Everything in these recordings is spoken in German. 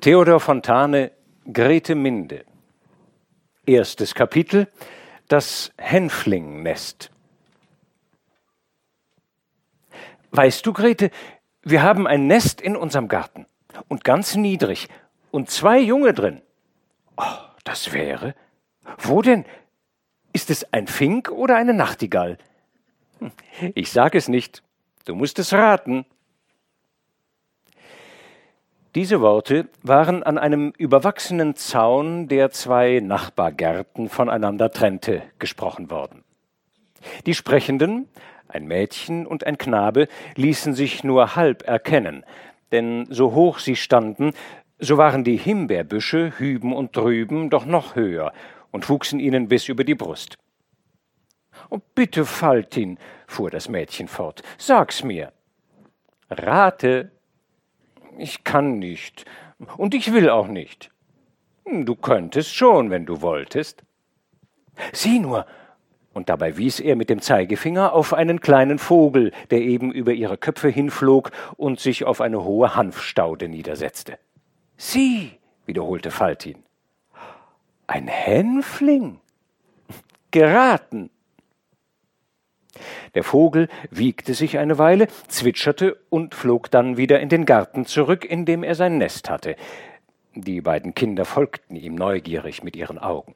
Theodor Fontane, Grete Minde. Erstes Kapitel Das Hänflingnest. Weißt du, Grete, wir haben ein Nest in unserem Garten und ganz niedrig und zwei Junge drin. Oh, das wäre. Wo denn? Ist es ein Fink oder eine Nachtigall? Hm, ich sag es nicht. Du musst es raten. Diese Worte waren an einem überwachsenen Zaun, der zwei Nachbargärten voneinander trennte, gesprochen worden. Die Sprechenden, ein Mädchen und ein Knabe, ließen sich nur halb erkennen, denn so hoch sie standen, so waren die Himbeerbüsche hüben und drüben doch noch höher und wuchsen ihnen bis über die Brust. Oh, bitte, Faltin, fuhr das Mädchen fort, sag's mir. Rate, ich kann nicht. Und ich will auch nicht. Du könntest schon, wenn du wolltest. Sieh nur! Und dabei wies er mit dem Zeigefinger auf einen kleinen Vogel, der eben über ihre Köpfe hinflog und sich auf eine hohe Hanfstaude niedersetzte. Sieh! wiederholte Faltin. Ein Hänfling? Geraten! Der Vogel wiegte sich eine Weile, zwitscherte und flog dann wieder in den Garten zurück, in dem er sein Nest hatte. Die beiden Kinder folgten ihm neugierig mit ihren Augen.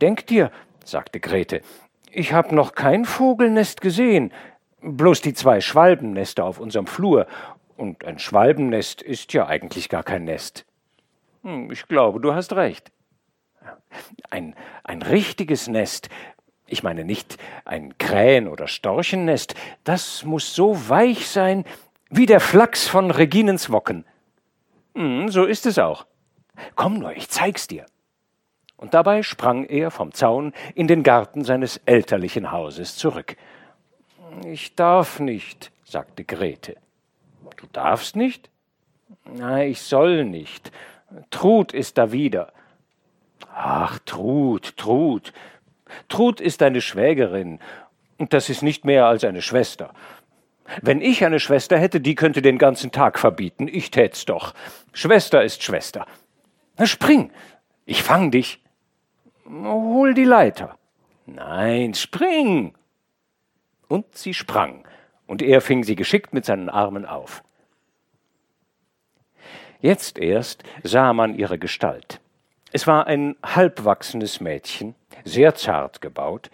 Denk dir, sagte Grete, ich hab noch kein Vogelnest gesehen, bloß die zwei Schwalbennester auf unserem Flur, und ein Schwalbennest ist ja eigentlich gar kein Nest. Hm, ich glaube, du hast recht. Ein, ein richtiges Nest ich meine nicht ein Krähen- oder Storchennest, das muss so weich sein wie der Flachs von Reginens Wocken. Hm, so ist es auch. Komm nur, ich zeig's dir. Und dabei sprang er vom Zaun in den Garten seines elterlichen Hauses zurück. Ich darf nicht, sagte Grete. Du darfst nicht? Na, ich soll nicht. Trud ist da wieder. Ach, Trud, Trud, Trud ist deine Schwägerin, und das ist nicht mehr als eine Schwester. Wenn ich eine Schwester hätte, die könnte den ganzen Tag verbieten, ich tät's doch. Schwester ist Schwester. Na, spring, ich fang dich. Hol die Leiter. Nein, spring. Und sie sprang, und er fing sie geschickt mit seinen Armen auf. Jetzt erst sah man ihre Gestalt. Es war ein halbwachsenes Mädchen, sehr zart gebaut,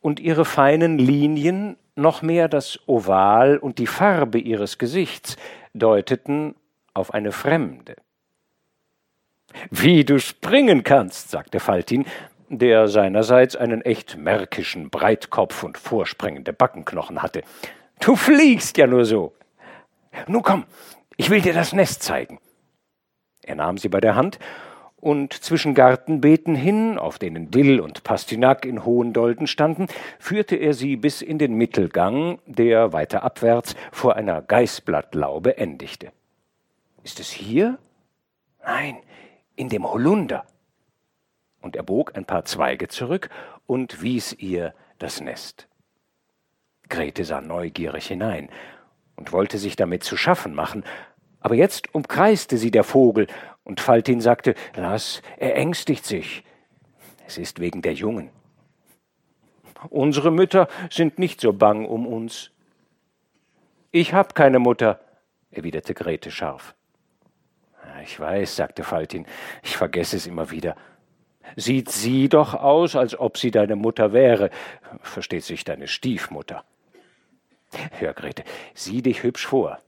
und ihre feinen Linien, noch mehr das Oval und die Farbe ihres Gesichts deuteten auf eine Fremde. Wie du springen kannst, sagte Faltin, der seinerseits einen echt märkischen Breitkopf und vorspringende Backenknochen hatte. Du fliegst ja nur so. Nun komm, ich will dir das Nest zeigen. Er nahm sie bei der Hand und zwischen Gartenbeeten hin, auf denen Dill und Pastinak in hohen Dolden standen, führte er sie bis in den Mittelgang, der weiter abwärts vor einer Geißblattlaube endigte. Ist es hier? Nein, in dem Holunder. Und er bog ein paar Zweige zurück und wies ihr das Nest. Grete sah neugierig hinein und wollte sich damit zu schaffen machen, aber jetzt umkreiste sie der Vogel und Faltin sagte, lass, er ängstigt sich. Es ist wegen der Jungen. Unsere Mütter sind nicht so bang um uns. Ich hab keine Mutter, erwiderte Grete scharf. Ich weiß, sagte Faltin, ich vergesse es immer wieder. Sieht sie doch aus, als ob sie deine Mutter wäre, versteht sich deine Stiefmutter. Hör, Grete, sieh dich hübsch vor.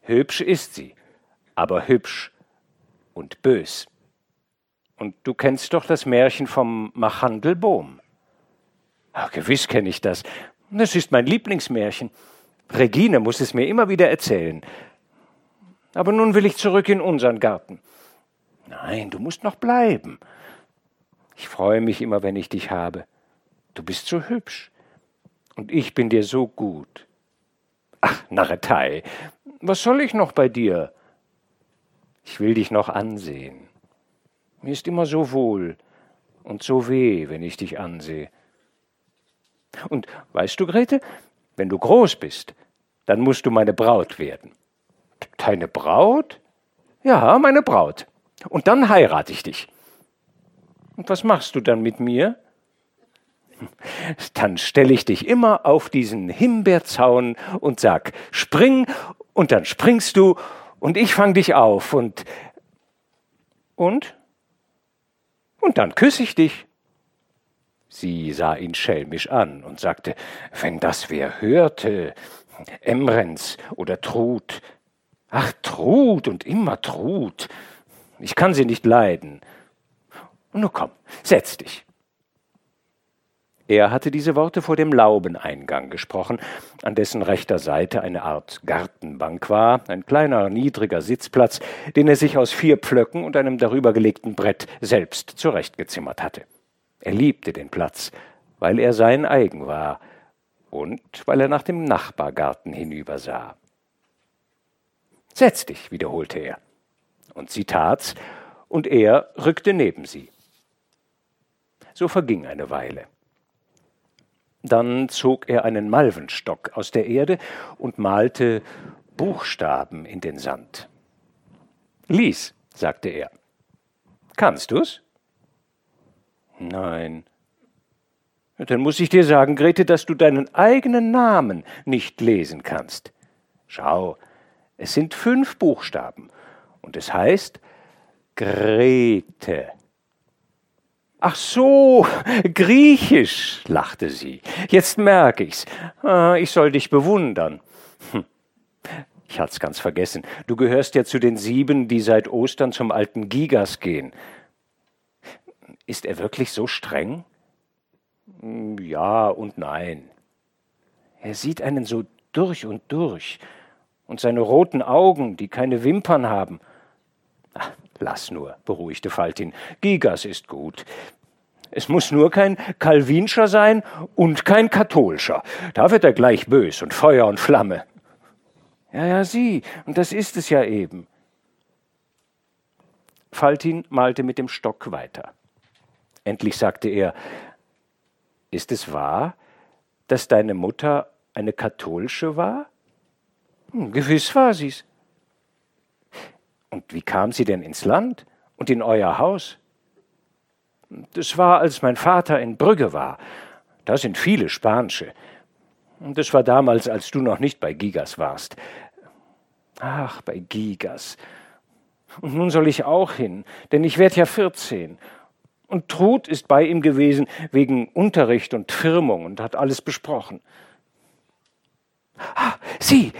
Hübsch ist sie, aber hübsch und bös. Und du kennst doch das Märchen vom Machandelbohm. Ach, gewiss kenne ich das. Das ist mein Lieblingsmärchen. Regine muss es mir immer wieder erzählen. Aber nun will ich zurück in unseren Garten. Nein, du musst noch bleiben. Ich freue mich immer, wenn ich dich habe. Du bist so hübsch. Und ich bin dir so gut. Ach, Narretei, was soll ich noch bei dir? Ich will dich noch ansehen. Mir ist immer so wohl und so weh, wenn ich dich ansehe. Und weißt du, Grete, wenn du groß bist, dann musst du meine Braut werden. Deine Braut? Ja, meine Braut. Und dann heirate ich dich. Und was machst du dann mit mir? Dann stelle ich dich immer auf diesen Himbeerzaun und sag, spring, und dann springst du, und ich fang dich auf, und, und, und dann küsse ich dich. Sie sah ihn schelmisch an und sagte, wenn das wer hörte, Emrens oder Trud. Ach, Trud und immer Trud. Ich kann sie nicht leiden. Nun komm, setz dich. Er hatte diese Worte vor dem Laubeneingang gesprochen, an dessen rechter Seite eine Art Gartenbank war, ein kleiner, niedriger Sitzplatz, den er sich aus vier Pflöcken und einem darübergelegten Brett selbst zurechtgezimmert hatte. Er liebte den Platz, weil er sein eigen war und weil er nach dem Nachbargarten hinübersah. Setz dich, wiederholte er. Und sie tat's, und er rückte neben sie. So verging eine Weile. Dann zog er einen Malvenstock aus der Erde und malte Buchstaben in den Sand. Lies, sagte er. Kannst du's? Nein. Dann muss ich dir sagen, Grete, dass du deinen eigenen Namen nicht lesen kannst. Schau, es sind fünf Buchstaben und es heißt Grete. Ach so, griechisch, lachte sie. Jetzt merke ich's. Ah, ich soll dich bewundern. Hm. Ich hat's ganz vergessen. Du gehörst ja zu den sieben, die seit Ostern zum alten Gigas gehen. Ist er wirklich so streng? Hm, ja und nein. Er sieht einen so durch und durch. Und seine roten Augen, die keine Wimpern haben. Lass nur, beruhigte Faltin. Gigas ist gut. Es muss nur kein Calvinscher sein und kein katholischer. Da wird er gleich bös und Feuer und Flamme. Ja, ja, sieh, und das ist es ja eben. Faltin malte mit dem Stock weiter. Endlich sagte er, ist es wahr, dass deine Mutter eine katholische war? Hm, gewiss war sie's. Und wie kam sie denn ins Land und in euer Haus? Das war, als mein Vater in Brügge war. Da sind viele Spanische. Und das war damals, als du noch nicht bei Gigas warst. Ach, bei Gigas. Und nun soll ich auch hin, denn ich werde ja 14. Und Trud ist bei ihm gewesen wegen Unterricht und Firmung und hat alles besprochen. Ah, sieh,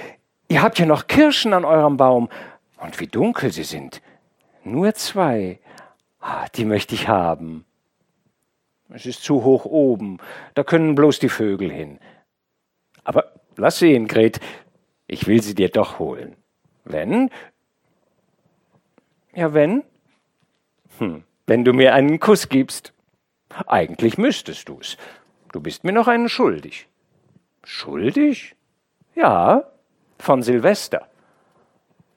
ihr habt ja noch Kirschen an eurem Baum. Und wie dunkel sie sind. Nur zwei. Ah, die möchte ich haben. Es ist zu hoch oben. Da können bloß die Vögel hin. Aber lass sehen, Gret. Ich will sie dir doch holen. Wenn? Ja, wenn? Hm, wenn du mir einen Kuss gibst. Eigentlich müsstest du's. Du bist mir noch einen schuldig. Schuldig? Ja, von Silvester.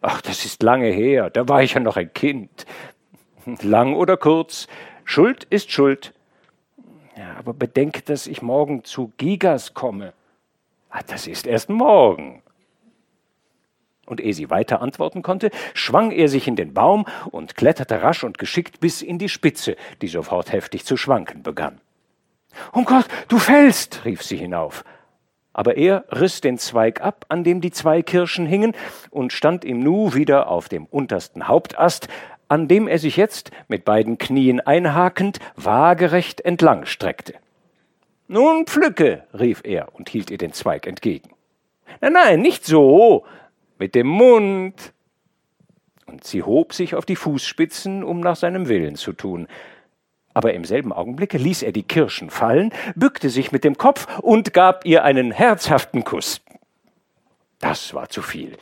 Ach, das ist lange her, da war ich ja noch ein Kind. Lang oder kurz, Schuld ist Schuld. Ja, aber bedenke, dass ich morgen zu Gigas komme. Ah, das ist erst morgen. Und ehe sie weiter antworten konnte, schwang er sich in den Baum und kletterte rasch und geschickt bis in die Spitze, die sofort heftig zu schwanken begann. Um Gott, du fällst, rief sie hinauf. Aber er riss den Zweig ab, an dem die zwei Kirschen hingen, und stand im Nu wieder auf dem untersten Hauptast, an dem er sich jetzt mit beiden Knien einhakend waagerecht entlang streckte. Nun pflücke, rief er und hielt ihr den Zweig entgegen. Nein, nein, nicht so, mit dem Mund. Und sie hob sich auf die Fußspitzen, um nach seinem Willen zu tun aber im selben Augenblicke ließ er die Kirschen fallen, bückte sich mit dem Kopf und gab ihr einen herzhaften Kuss. Das war zu viel.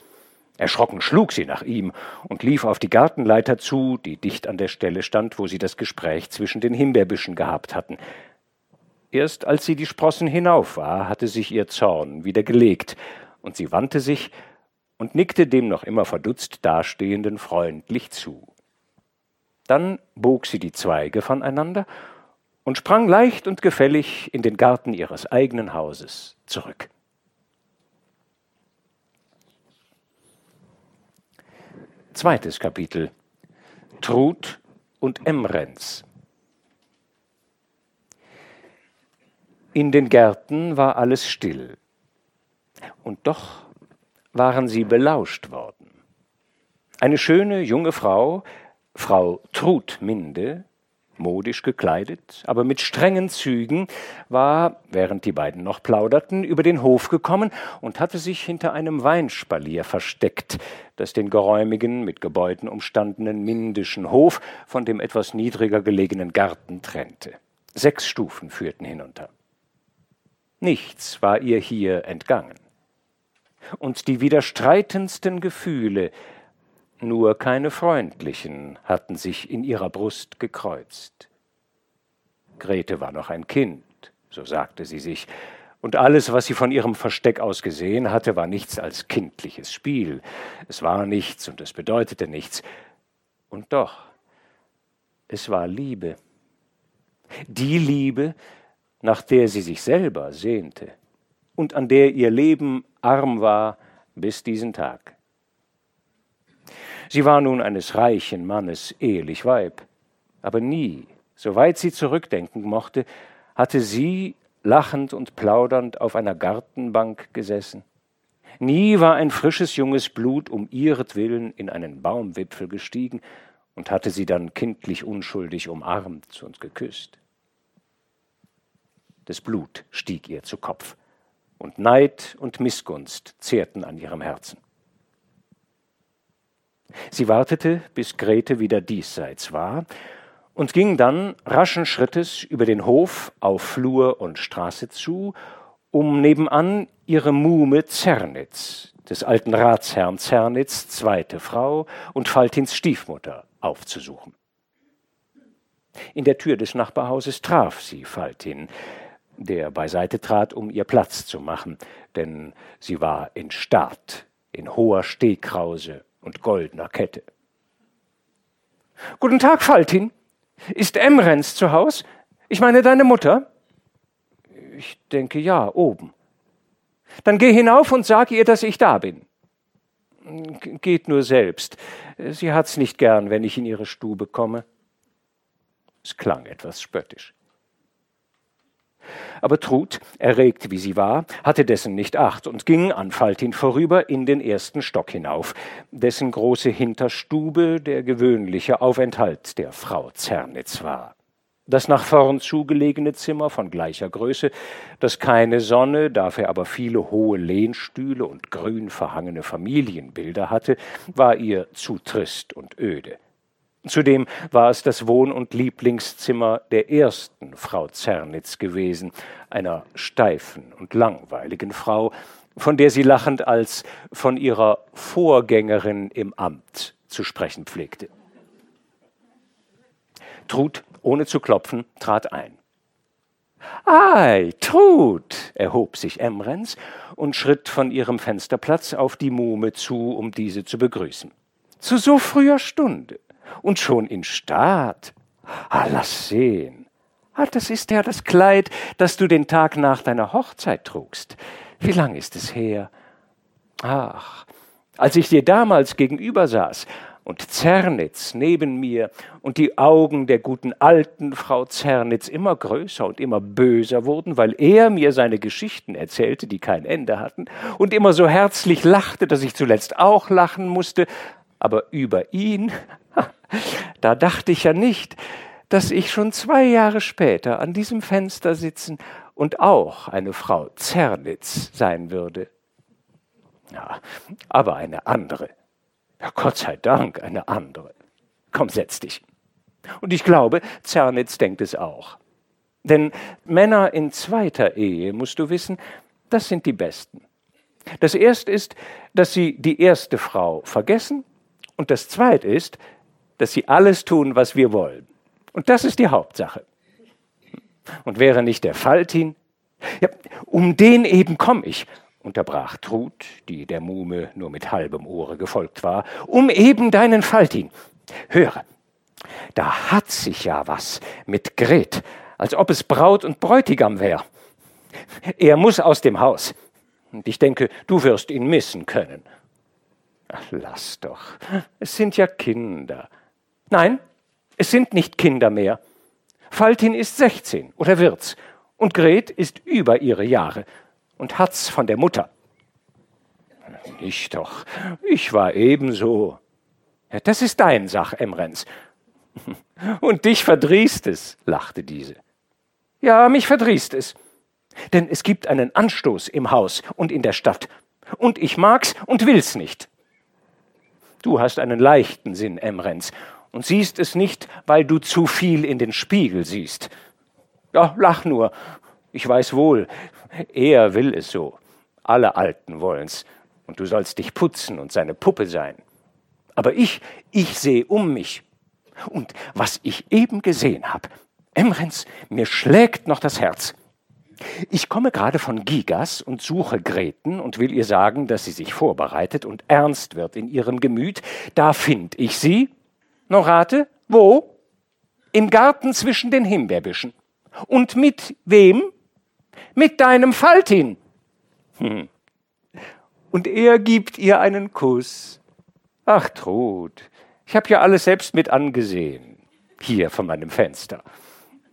Erschrocken schlug sie nach ihm und lief auf die Gartenleiter zu, die dicht an der Stelle stand, wo sie das Gespräch zwischen den Himbeerbüschen gehabt hatten. Erst als sie die Sprossen hinauf war, hatte sich ihr Zorn wieder gelegt, und sie wandte sich und nickte dem noch immer verdutzt dastehenden freundlich zu. Dann bog sie die Zweige voneinander und sprang leicht und gefällig in den Garten ihres eigenen Hauses zurück. Zweites Kapitel. Trud und Emrens. In den Gärten war alles still. Und doch waren sie belauscht worden. Eine schöne junge Frau, Frau Trudminde, modisch gekleidet, aber mit strengen Zügen, war, während die beiden noch plauderten, über den Hof gekommen und hatte sich hinter einem Weinspalier versteckt, das den geräumigen, mit Gebäuden umstandenen mindischen Hof von dem etwas niedriger gelegenen Garten trennte. Sechs Stufen führten hinunter. Nichts war ihr hier entgangen. Und die widerstreitendsten Gefühle, nur keine freundlichen hatten sich in ihrer Brust gekreuzt. Grete war noch ein Kind, so sagte sie sich, und alles, was sie von ihrem Versteck aus gesehen hatte, war nichts als kindliches Spiel. Es war nichts und es bedeutete nichts. Und doch, es war Liebe. Die Liebe, nach der sie sich selber sehnte und an der ihr Leben arm war bis diesen Tag. Sie war nun eines reichen Mannes ehelich Weib, aber nie, soweit sie zurückdenken mochte, hatte sie lachend und plaudernd auf einer Gartenbank gesessen. Nie war ein frisches junges Blut um ihretwillen in einen Baumwipfel gestiegen und hatte sie dann kindlich unschuldig umarmt und geküsst. Das Blut stieg ihr zu Kopf, und Neid und Missgunst zehrten an ihrem Herzen. Sie wartete, bis Grete wieder diesseits war, und ging dann raschen Schrittes über den Hof auf Flur und Straße zu, um nebenan ihre Muhme Zernitz, des alten Ratsherrn Zernitz, zweite Frau und Faltins Stiefmutter, aufzusuchen. In der Tür des Nachbarhauses traf sie Faltin, der beiseite trat, um ihr Platz zu machen, denn sie war in Staat, in hoher Stehkrause und goldener Kette. Guten Tag, Faltin. Ist Emrens zu Haus? Ich meine deine Mutter? Ich denke ja, oben. Dann geh hinauf und sag ihr, dass ich da bin. Geht nur selbst. Sie hat's nicht gern, wenn ich in ihre Stube komme. Es klang etwas spöttisch. Aber Trud, erregt wie sie war, hatte dessen nicht acht und ging an Faltin vorüber in den ersten Stock hinauf, dessen große Hinterstube der gewöhnliche Aufenthalt der Frau Zernitz war. Das nach vorn zugelegene Zimmer von gleicher Größe, das keine Sonne, dafür aber viele hohe Lehnstühle und grün verhangene Familienbilder hatte, war ihr zu trist und öde. Zudem war es das Wohn- und Lieblingszimmer der ersten Frau Zernitz gewesen, einer steifen und langweiligen Frau, von der sie lachend als von ihrer Vorgängerin im Amt zu sprechen pflegte. Trud, ohne zu klopfen, trat ein. Ei, Trud, erhob sich Emrens und schritt von ihrem Fensterplatz auf die Muhme zu, um diese zu begrüßen. Zu so früher Stunde und schon in Staat. Ah, lass sehen. Ah, das ist ja das Kleid, das du den Tag nach deiner Hochzeit trugst. Wie lang ist es her? Ach, als ich dir damals gegenüber saß und Zernitz neben mir und die Augen der guten alten Frau Zernitz immer größer und immer böser wurden, weil er mir seine Geschichten erzählte, die kein Ende hatten, und immer so herzlich lachte, dass ich zuletzt auch lachen musste, aber über ihn da dachte ich ja nicht, dass ich schon zwei Jahre später an diesem Fenster sitzen und auch eine Frau Zernitz sein würde. Ja, aber eine andere. Ja, Gott sei Dank eine andere. Komm, setz dich. Und ich glaube, Zernitz denkt es auch. Denn Männer in zweiter Ehe, musst du wissen, das sind die Besten. Das erste ist, dass sie die erste Frau vergessen. Und das zweite ist, dass sie alles tun, was wir wollen. Und das ist die Hauptsache. Und wäre nicht der Faltin, ja, um den eben komme ich, unterbrach Trud, die der Muhme nur mit halbem Ohre gefolgt war, um eben deinen Faltin. Höre, da hat sich ja was mit Gret, als ob es Braut und Bräutigam wär. Er muss aus dem Haus. Und ich denke, du wirst ihn missen können. Ach, lass doch. Es sind ja Kinder. Nein, es sind nicht Kinder mehr. Faltin ist 16 oder wird's. Und Gret ist über ihre Jahre und hat's von der Mutter. Ich doch. Ich war ebenso. Ja, das ist dein Sach, Emrens. Und dich verdrießt es, lachte diese. Ja, mich verdrießt es. Denn es gibt einen Anstoß im Haus und in der Stadt. Und ich mag's und will's nicht. Du hast einen leichten Sinn, Emrens, und siehst es nicht, weil du zu viel in den Spiegel siehst. Ja, lach nur. Ich weiß wohl, er will es so. Alle Alten wollen's. Und du sollst dich putzen und seine Puppe sein. Aber ich, ich sehe um mich. Und was ich eben gesehen habe, Emrens, mir schlägt noch das Herz. Ich komme gerade von Gigas und suche Greten und will ihr sagen, dass sie sich vorbereitet und ernst wird in ihrem Gemüt. Da find ich sie. Noch rate, wo? Im Garten zwischen den Himbeerbüschen. Und mit wem? Mit deinem Faltin. Hm. Und er gibt ihr einen Kuss. Ach, Trud, ich hab ja alles selbst mit angesehen, hier von meinem Fenster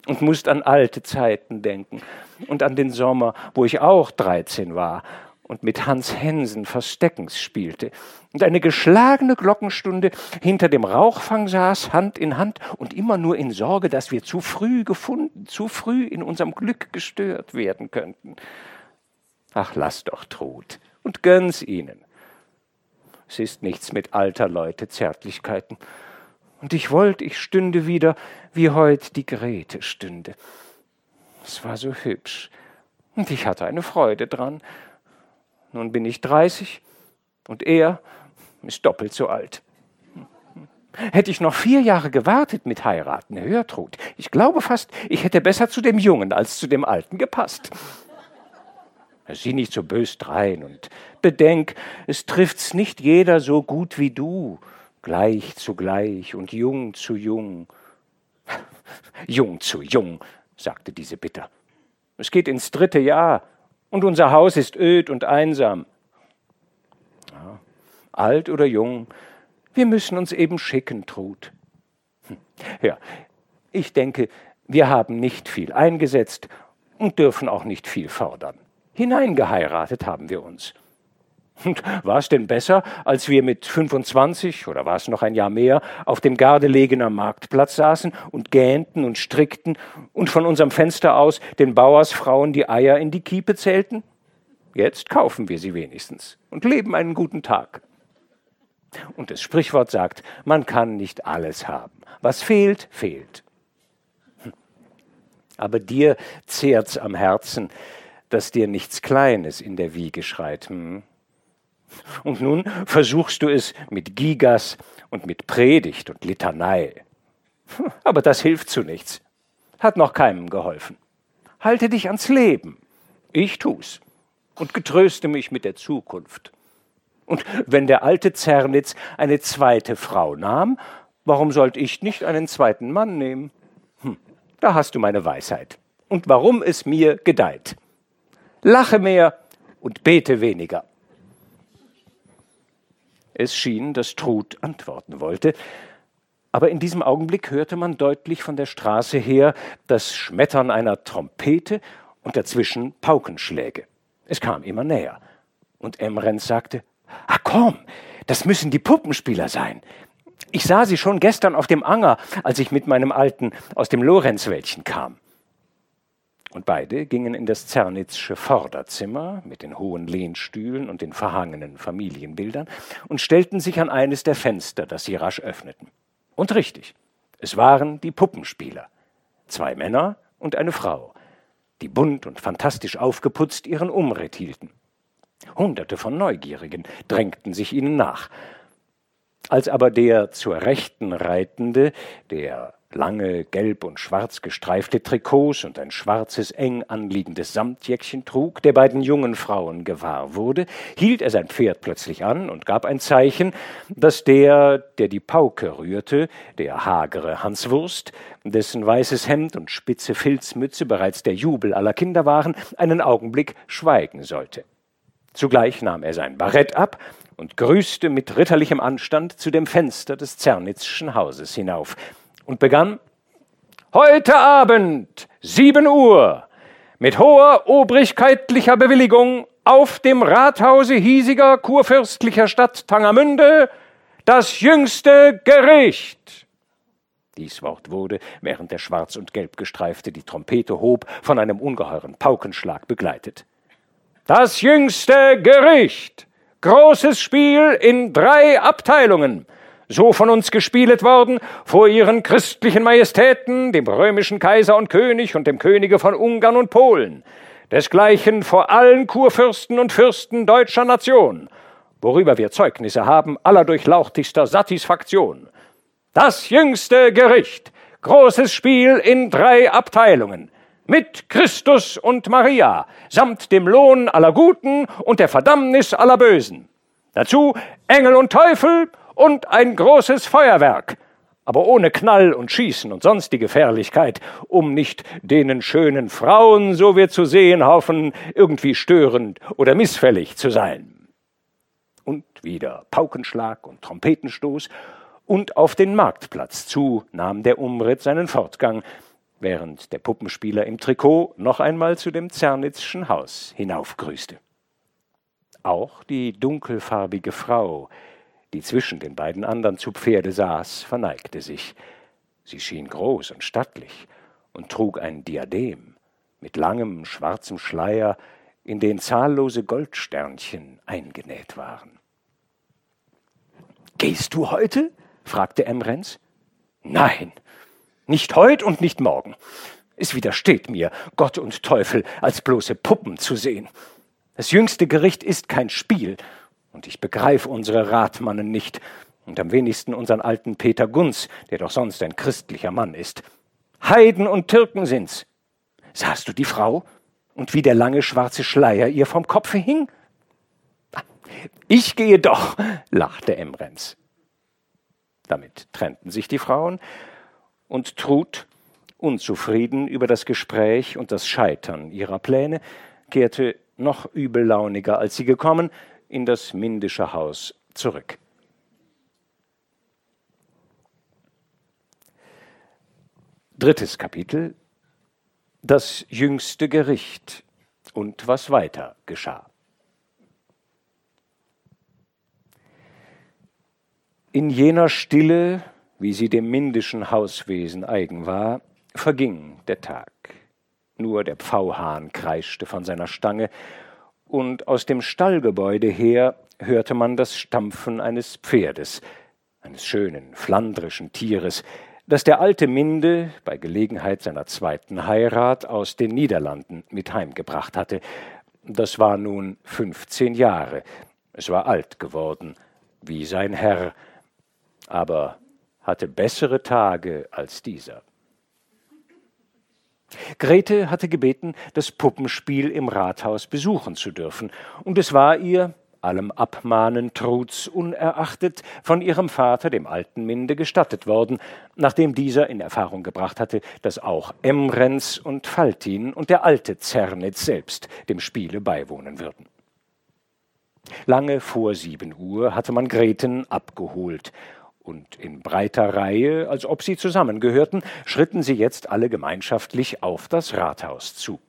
und musst an alte Zeiten denken und an den Sommer, wo ich auch 13 war und mit Hans Hensen Versteckens spielte und eine geschlagene Glockenstunde hinter dem Rauchfang saß, Hand in Hand und immer nur in Sorge, dass wir zu früh gefunden, zu früh in unserem Glück gestört werden könnten. Ach, lass doch Trud und gönn's ihnen. Es ist nichts mit alter Leute Zärtlichkeiten. Und ich wollte, ich stünde wieder, wie heut die Grete stünde. Es war so hübsch, und ich hatte eine Freude dran. Nun bin ich dreißig, und er ist doppelt so alt. Hätte ich noch vier Jahre gewartet mit heiraten, Hörtrud, ich glaube fast, ich hätte besser zu dem Jungen als zu dem Alten gepasst. Sieh nicht so bös drein und bedenk, es trifft's nicht jeder so gut wie du gleich zu gleich und jung zu jung. jung zu jung, sagte diese bitter. Es geht ins dritte Jahr und unser Haus ist öd und einsam. Ja, alt oder jung, wir müssen uns eben schicken, Trud. Hm, ja, ich denke, wir haben nicht viel eingesetzt und dürfen auch nicht viel fordern. Hineingeheiratet haben wir uns. Und war es denn besser, als wir mit 25 oder war es noch ein Jahr mehr auf dem Gardelegener Marktplatz saßen und gähnten und strickten und von unserem Fenster aus den Bauersfrauen die Eier in die Kiepe zählten? Jetzt kaufen wir sie wenigstens und leben einen guten Tag. Und das Sprichwort sagt, man kann nicht alles haben. Was fehlt, fehlt. Hm. Aber dir zehrt's am Herzen, dass dir nichts Kleines in der Wiege schreit. Hm? Und nun versuchst du es mit Gigas und mit Predigt und Litanei. Aber das hilft zu nichts. Hat noch keinem geholfen. Halte dich ans Leben. Ich tu's. Und getröste mich mit der Zukunft. Und wenn der alte Zernitz eine zweite Frau nahm, warum sollte ich nicht einen zweiten Mann nehmen? Hm, da hast du meine Weisheit. Und warum es mir gedeiht. Lache mehr und bete weniger. Es schien, dass Trud antworten wollte, aber in diesem Augenblick hörte man deutlich von der Straße her das Schmettern einer Trompete und dazwischen Paukenschläge. Es kam immer näher. Und Emrens sagte, Ah, komm, das müssen die Puppenspieler sein. Ich sah sie schon gestern auf dem Anger, als ich mit meinem Alten aus dem Lorenzwäldchen kam. Und beide gingen in das Zernitzsche Vorderzimmer mit den hohen Lehnstühlen und den verhangenen Familienbildern und stellten sich an eines der Fenster, das sie rasch öffneten. Und richtig, es waren die Puppenspieler. Zwei Männer und eine Frau, die bunt und fantastisch aufgeputzt ihren Umritt hielten. Hunderte von Neugierigen drängten sich ihnen nach. Als aber der zur Rechten reitende, der lange gelb und schwarz gestreifte Trikots und ein schwarzes, eng anliegendes Samtjäckchen trug, der beiden jungen Frauen gewahr wurde, hielt er sein Pferd plötzlich an und gab ein Zeichen, dass der, der die Pauke rührte, der hagere Hanswurst, dessen weißes Hemd und spitze Filzmütze bereits der Jubel aller Kinder waren, einen Augenblick schweigen sollte. Zugleich nahm er sein Barett ab und grüßte mit ritterlichem Anstand zu dem Fenster des Zernitzschen Hauses hinauf und begann Heute Abend, sieben Uhr, mit hoher obrigkeitlicher Bewilligung auf dem Rathause hiesiger kurfürstlicher Stadt Tangermünde das jüngste Gericht. Dies Wort wurde, während der schwarz und gelb gestreifte die Trompete hob, von einem ungeheuren Paukenschlag begleitet. Das jüngste Gericht. Großes Spiel in drei Abteilungen. So von uns gespielet worden, vor ihren christlichen Majestäten, dem römischen Kaiser und König und dem Könige von Ungarn und Polen. Desgleichen vor allen Kurfürsten und Fürsten deutscher Nation, worüber wir Zeugnisse haben aller durchlauchtigster Satisfaktion. Das jüngste Gericht, großes Spiel in drei Abteilungen, mit Christus und Maria, samt dem Lohn aller Guten und der Verdammnis aller Bösen. Dazu Engel und Teufel und ein großes Feuerwerk, aber ohne Knall und Schießen und sonstige Gefährlichkeit, um nicht denen schönen Frauen, so wir zu sehen hoffen, irgendwie störend oder missfällig zu sein. Und wieder Paukenschlag und Trompetenstoß, und auf den Marktplatz zu nahm der Umritt seinen Fortgang, während der Puppenspieler im Trikot noch einmal zu dem Zernitzschen Haus hinaufgrüßte. Auch die dunkelfarbige Frau, die zwischen den beiden anderen zu Pferde saß, verneigte sich. Sie schien groß und stattlich und trug ein Diadem mit langem schwarzem Schleier, in den zahllose Goldsternchen eingenäht waren. Gehst du heute? fragte Emrens. Nein, nicht heut und nicht morgen. Es widersteht mir, Gott und Teufel als bloße Puppen zu sehen. Das jüngste Gericht ist kein Spiel, und ich begreife unsere Ratmannen nicht, und am wenigsten unseren alten Peter Gunz, der doch sonst ein christlicher Mann ist. Heiden und Türken sind's. Sahst du die Frau? Und wie der lange schwarze Schleier ihr vom Kopfe hing? Ich gehe doch, lachte Emrens. Damit trennten sich die Frauen, und Trud, unzufrieden über das Gespräch und das Scheitern ihrer Pläne, kehrte noch übellauniger, als sie gekommen, in das mindische Haus zurück. Drittes Kapitel Das jüngste Gericht und was weiter geschah. In jener Stille, wie sie dem mindischen Hauswesen eigen war, verging der Tag. Nur der Pfauhahn kreischte von seiner Stange, und aus dem Stallgebäude her hörte man das Stampfen eines Pferdes, eines schönen, flandrischen Tieres, das der alte Minde bei Gelegenheit seiner zweiten Heirat aus den Niederlanden mit heimgebracht hatte. Das war nun fünfzehn Jahre. Es war alt geworden, wie sein Herr, aber hatte bessere Tage als dieser. Grete hatte gebeten, das Puppenspiel im Rathaus besuchen zu dürfen, und es war ihr, allem Abmahnen Truds unerachtet, von ihrem Vater, dem alten Minde, gestattet worden, nachdem dieser in Erfahrung gebracht hatte, dass auch Emrens und Faltin und der alte Zernitz selbst dem Spiele beiwohnen würden. Lange vor sieben Uhr hatte man Greten abgeholt, und in breiter Reihe, als ob sie zusammengehörten, schritten sie jetzt alle gemeinschaftlich auf das Rathaus zu.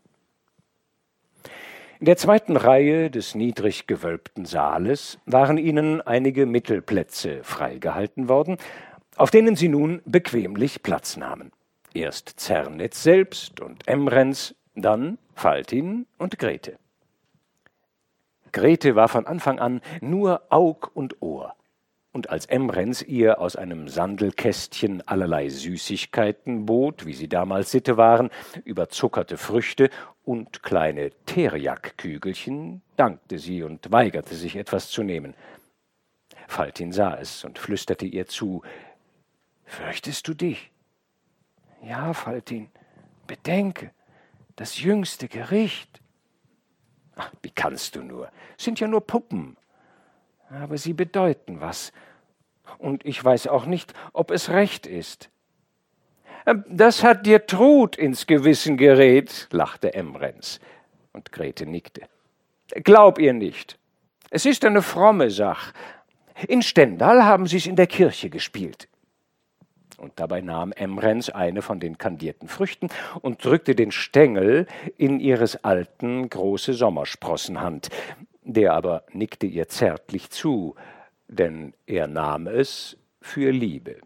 In der zweiten Reihe des niedrig gewölbten Saales waren ihnen einige Mittelplätze freigehalten worden, auf denen sie nun bequemlich Platz nahmen. Erst Zernitz selbst und Emrens, dann Faltin und Grete. Grete war von Anfang an nur Aug und Ohr und als Emrens ihr aus einem Sandelkästchen allerlei Süßigkeiten bot, wie sie damals Sitte waren, überzuckerte Früchte und kleine Teriakkügelchen, dankte sie und weigerte sich etwas zu nehmen. Faltin sah es und flüsterte ihr zu Fürchtest du dich? Ja, Faltin, bedenke, das jüngste Gericht. Ach, wie kannst du nur? Sind ja nur Puppen. Aber sie bedeuten was, und ich weiß auch nicht, ob es recht ist. Ähm, das hat dir Trud ins Gewissen gerät, lachte Emrens, und Grete nickte. Glaub ihr nicht. Es ist eine fromme Sach. In Stendal haben sie's in der Kirche gespielt. Und dabei nahm Emrens eine von den kandierten Früchten und drückte den Stängel in ihres alten große Sommersprossenhand. Der aber nickte ihr zärtlich zu, denn er nahm es für Liebe.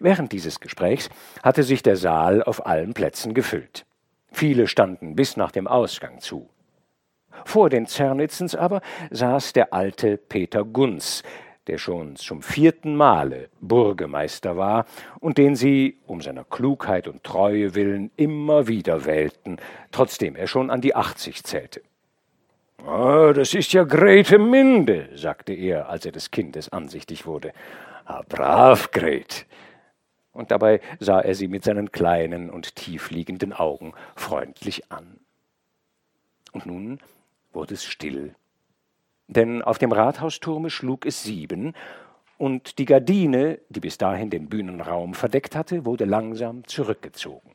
Während dieses Gesprächs hatte sich der Saal auf allen Plätzen gefüllt. Viele standen bis nach dem Ausgang zu. Vor den Zernitzens aber saß der alte Peter Gunz, der schon zum vierten Male Burgemeister war und den sie um seiner Klugheit und Treue willen immer wieder wählten, trotzdem er schon an die achtzig zählte. Oh, das ist ja Grete Minde, sagte er, als er des Kindes ansichtig wurde. Ah, brav, Gret. Und dabei sah er sie mit seinen kleinen und tiefliegenden Augen freundlich an. Und nun wurde es still. Denn auf dem Rathausturme schlug es sieben, und die Gardine, die bis dahin den Bühnenraum verdeckt hatte, wurde langsam zurückgezogen.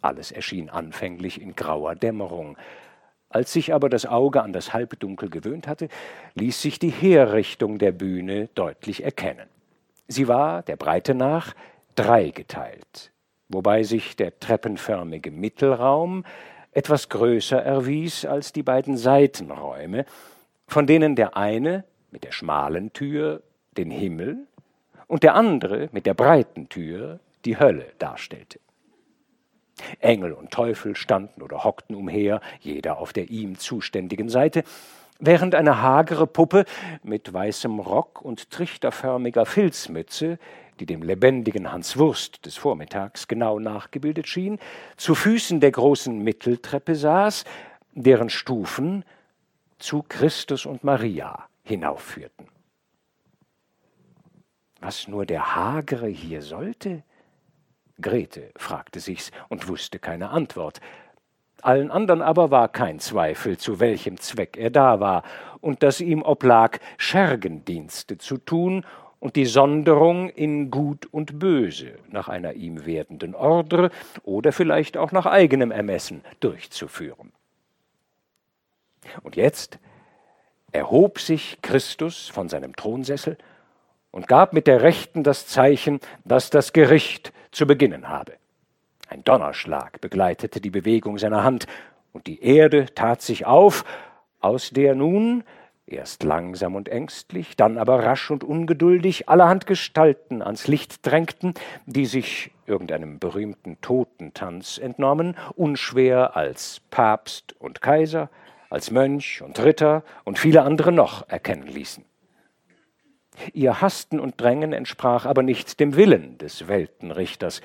Alles erschien anfänglich in grauer Dämmerung. Als sich aber das Auge an das Halbdunkel gewöhnt hatte, ließ sich die Herrichtung der Bühne deutlich erkennen. Sie war, der Breite nach, dreigeteilt, wobei sich der treppenförmige Mittelraum etwas größer erwies als die beiden Seitenräume, von denen der eine mit der schmalen Tür den Himmel und der andere mit der breiten Tür die Hölle darstellte. Engel und Teufel standen oder hockten umher, jeder auf der ihm zuständigen Seite, während eine hagere Puppe mit weißem Rock und trichterförmiger Filzmütze die dem lebendigen Hans Wurst des Vormittags genau nachgebildet schien, zu Füßen der großen Mitteltreppe saß, deren Stufen zu Christus und Maria hinaufführten. Was nur der Hagere hier sollte? Grete fragte sich's und wusste keine Antwort. Allen anderen aber war kein Zweifel, zu welchem Zweck er da war, und dass ihm oblag, Schergendienste zu tun und die Sonderung in Gut und Böse nach einer ihm werdenden Ordre oder vielleicht auch nach eigenem Ermessen durchzuführen. Und jetzt erhob sich Christus von seinem Thronsessel und gab mit der Rechten das Zeichen, dass das Gericht zu beginnen habe. Ein Donnerschlag begleitete die Bewegung seiner Hand, und die Erde tat sich auf, aus der nun erst langsam und ängstlich, dann aber rasch und ungeduldig allerhand Gestalten ans Licht drängten, die sich irgendeinem berühmten Totentanz entnommen, unschwer als Papst und Kaiser, als Mönch und Ritter und viele andere noch erkennen ließen. Ihr Hasten und Drängen entsprach aber nicht dem Willen des Weltenrichters,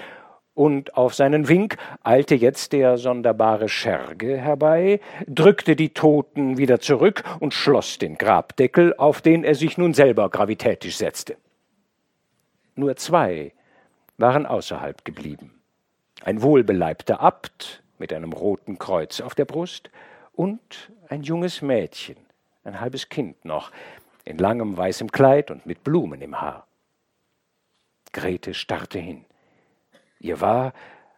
und auf seinen Wink eilte jetzt der sonderbare Scherge herbei, drückte die Toten wieder zurück und schloss den Grabdeckel, auf den er sich nun selber gravitätisch setzte. Nur zwei waren außerhalb geblieben. Ein wohlbeleibter Abt mit einem roten Kreuz auf der Brust und ein junges Mädchen, ein halbes Kind noch, in langem weißem Kleid und mit Blumen im Haar. Grete starrte hin. Ihr war,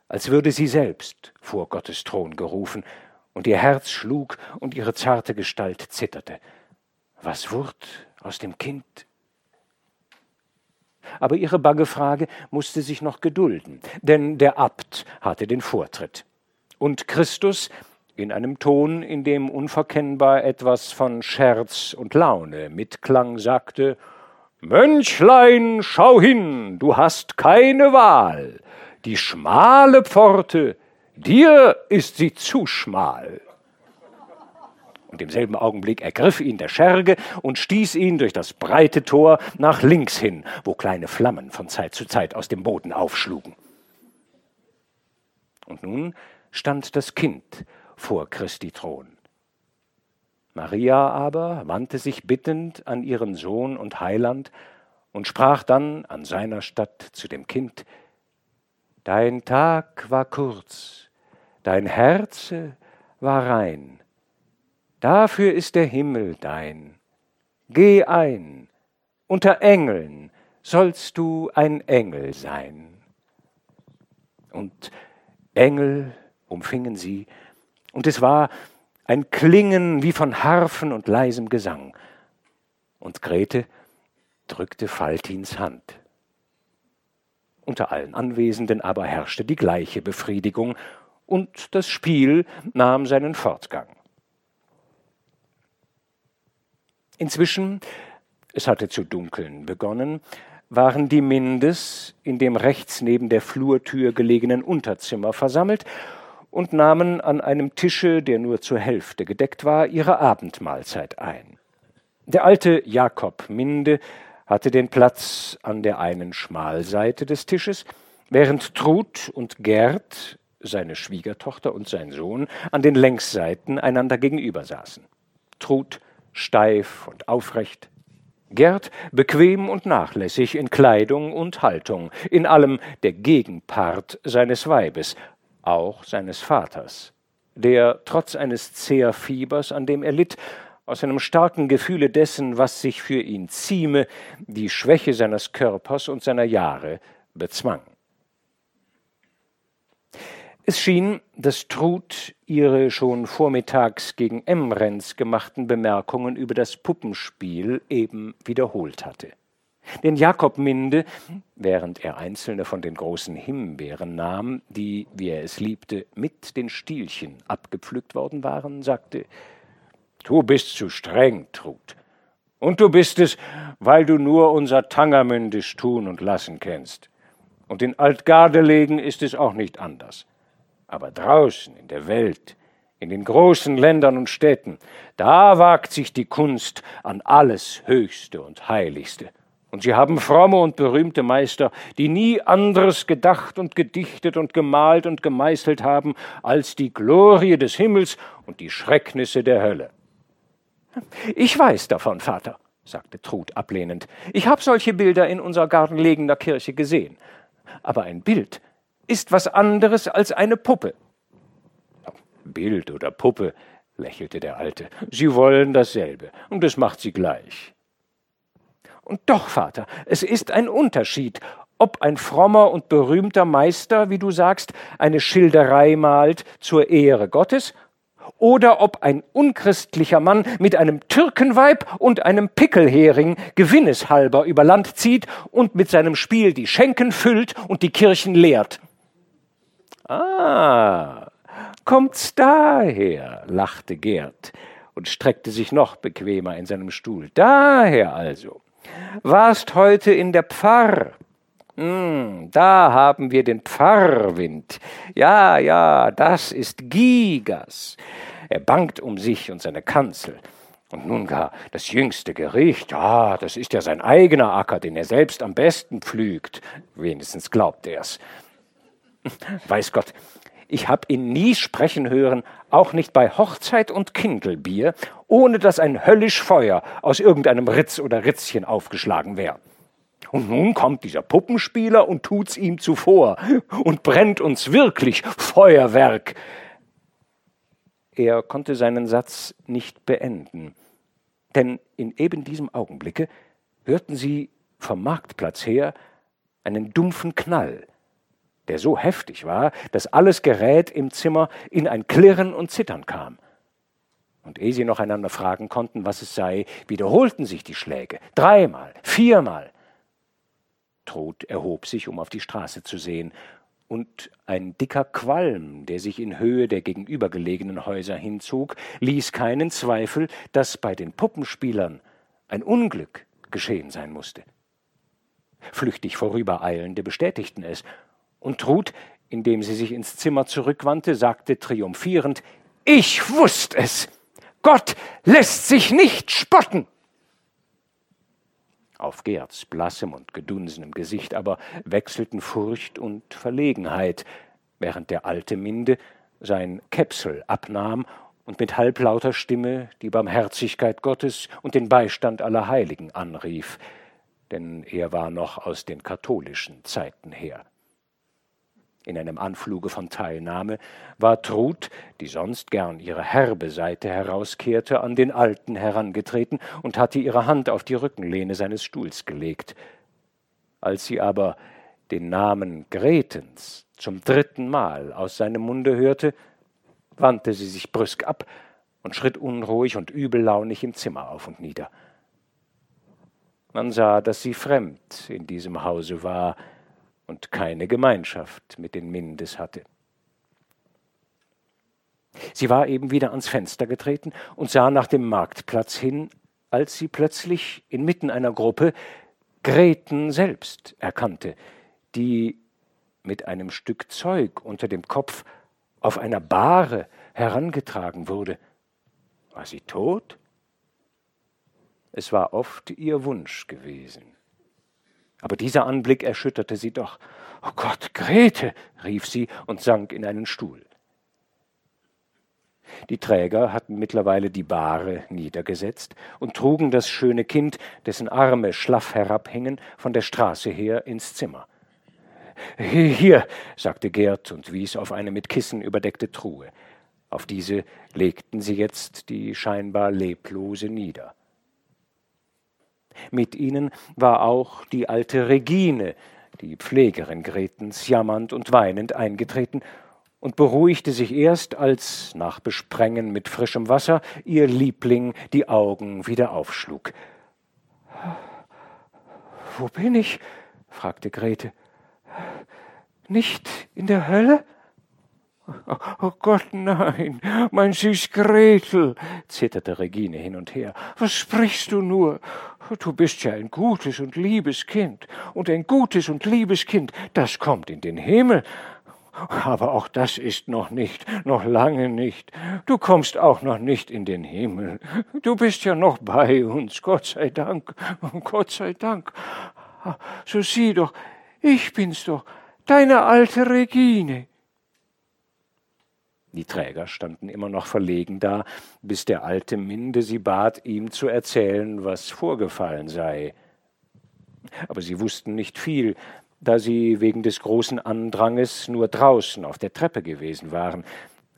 als würde sie selbst vor Gottes Thron gerufen, und ihr Herz schlug und ihre zarte Gestalt zitterte. Was wurd aus dem Kind? Aber ihre bange Frage musste sich noch gedulden, denn der Abt hatte den Vortritt. Und Christus, in einem Ton, in dem unverkennbar etwas von Scherz und Laune mitklang, sagte Mönchlein, schau hin, du hast keine Wahl die schmale Pforte, dir ist sie zu schmal. Und im selben Augenblick ergriff ihn der Scherge und stieß ihn durch das breite Tor nach links hin, wo kleine Flammen von Zeit zu Zeit aus dem Boden aufschlugen. Und nun stand das Kind vor Christi Thron. Maria aber wandte sich bittend an ihren Sohn und Heiland und sprach dann an seiner Statt zu dem Kind, Dein Tag war kurz, dein Herze war rein. Dafür ist der Himmel dein. Geh ein, unter Engeln sollst du ein Engel sein. Und Engel umfingen sie Und es war ein Klingen wie von Harfen und leisem Gesang. Und Grete drückte Faltins Hand. Unter allen Anwesenden aber herrschte die gleiche Befriedigung, und das Spiel nahm seinen Fortgang. Inzwischen, es hatte zu dunkeln begonnen, waren die Mindes in dem rechts neben der Flurtür gelegenen Unterzimmer versammelt und nahmen an einem Tische, der nur zur Hälfte gedeckt war, ihre Abendmahlzeit ein. Der alte Jakob Minde hatte den Platz an der einen Schmalseite des Tisches, während Trud und Gerd, seine Schwiegertochter und sein Sohn, an den Längsseiten einander gegenüber saßen. Trud steif und aufrecht, Gerd bequem und nachlässig in Kleidung und Haltung, in allem der Gegenpart seines Weibes, auch seines Vaters, der trotz eines Zehrfiebers, an dem er litt, aus einem starken Gefühle dessen, was sich für ihn zieme, die Schwäche seines Körpers und seiner Jahre bezwang. Es schien, dass Trud ihre schon vormittags gegen Emrens gemachten Bemerkungen über das Puppenspiel eben wiederholt hatte. Denn Jakob Minde, während er einzelne von den großen Himbeeren nahm, die, wie er es liebte, mit den Stielchen abgepflückt worden waren, sagte Du bist zu streng, Trud. Und du bist es, weil du nur unser Tangermündisch tun und lassen kennst. Und in Altgardelegen ist es auch nicht anders. Aber draußen in der Welt, in den großen Ländern und Städten, da wagt sich die Kunst an alles Höchste und Heiligste. Und sie haben fromme und berühmte Meister, die nie anderes gedacht und gedichtet und gemalt und gemeißelt haben als die Glorie des Himmels und die Schrecknisse der Hölle. Ich weiß davon, Vater, sagte Trud ablehnend. Ich habe solche Bilder in unserer Gartenlegener Kirche gesehen. Aber ein Bild ist was anderes als eine Puppe. Bild oder Puppe, lächelte der Alte. Sie wollen dasselbe, und es macht sie gleich. Und doch, Vater, es ist ein Unterschied, ob ein frommer und berühmter Meister, wie du sagst, eine Schilderei malt zur Ehre Gottes, oder ob ein unchristlicher Mann mit einem Türkenweib und einem Pickelhering gewinneshalber über Land zieht und mit seinem Spiel die Schenken füllt und die Kirchen leert. Ah, kommt's daher, lachte Gerd und streckte sich noch bequemer in seinem Stuhl. Daher also. Warst heute in der Pfarr? Hm, da haben wir den Pfarrwind. Ja, ja, das ist Gigas. Er bangt um sich und seine Kanzel. Und nun gar das jüngste Gericht, ja, das ist ja sein eigener Acker, den er selbst am besten pflügt. Wenigstens glaubt er's. Weiß Gott, ich habe ihn nie sprechen hören, auch nicht bei Hochzeit und Kindelbier, ohne dass ein höllisch Feuer aus irgendeinem Ritz oder Ritzchen aufgeschlagen wäre. Und nun kommt dieser Puppenspieler und tut's ihm zuvor und brennt uns wirklich Feuerwerk. Er konnte seinen Satz nicht beenden, denn in eben diesem Augenblicke hörten sie vom Marktplatz her einen dumpfen Knall, der so heftig war, dass alles Gerät im Zimmer in ein Klirren und Zittern kam. Und ehe sie noch einander fragen konnten, was es sei, wiederholten sich die Schläge. Dreimal, viermal. Trot erhob sich, um auf die Straße zu sehen, und ein dicker Qualm, der sich in Höhe der gegenübergelegenen Häuser hinzog, ließ keinen Zweifel, dass bei den Puppenspielern ein Unglück geschehen sein musste. Flüchtig vorübereilende bestätigten es, und Trud, indem sie sich ins Zimmer zurückwandte, sagte triumphierend Ich wusst es. Gott lässt sich nicht spotten. Auf Gerds blassem und gedunsenem Gesicht aber wechselten Furcht und Verlegenheit, während der alte Minde sein Käpsel abnahm und mit halblauter Stimme die Barmherzigkeit Gottes und den Beistand aller Heiligen anrief, denn er war noch aus den katholischen Zeiten her in einem Anfluge von Teilnahme, war Trud, die sonst gern ihre herbe Seite herauskehrte, an den Alten herangetreten und hatte ihre Hand auf die Rückenlehne seines Stuhls gelegt. Als sie aber den Namen Gretens zum dritten Mal aus seinem Munde hörte, wandte sie sich brüsk ab und schritt unruhig und übellaunig im Zimmer auf und nieder. Man sah, dass sie fremd in diesem Hause war und keine Gemeinschaft mit den Mindes hatte. Sie war eben wieder ans Fenster getreten und sah nach dem Marktplatz hin, als sie plötzlich inmitten einer Gruppe Greten selbst erkannte, die mit einem Stück Zeug unter dem Kopf auf einer Bahre herangetragen wurde. War sie tot? Es war oft ihr Wunsch gewesen. Aber dieser Anblick erschütterte sie doch. Oh Gott, Grete, rief sie und sank in einen Stuhl. Die Träger hatten mittlerweile die Bahre niedergesetzt und trugen das schöne Kind, dessen Arme schlaff herabhingen, von der Straße her ins Zimmer. Hier, sagte Gerd und wies auf eine mit Kissen überdeckte Truhe. Auf diese legten sie jetzt die scheinbar leblose nieder. Mit ihnen war auch die alte Regine, die Pflegerin Gretens, jammernd und weinend eingetreten und beruhigte sich erst, als nach Besprengen mit frischem Wasser ihr Liebling die Augen wieder aufschlug. Wo bin ich? fragte Grete. Nicht in der Hölle? Oh Gott, nein, mein süß Gretel, zitterte Regine hin und her. Was sprichst du nur? Du bist ja ein gutes und liebes Kind. Und ein gutes und liebes Kind, das kommt in den Himmel. Aber auch das ist noch nicht, noch lange nicht. Du kommst auch noch nicht in den Himmel. Du bist ja noch bei uns, Gott sei Dank, Gott sei Dank. So sieh doch, ich bin's doch, deine alte Regine. Die Träger standen immer noch verlegen da, bis der alte Minde sie bat, ihm zu erzählen, was vorgefallen sei. Aber sie wussten nicht viel, da sie wegen des großen Andranges nur draußen auf der Treppe gewesen waren.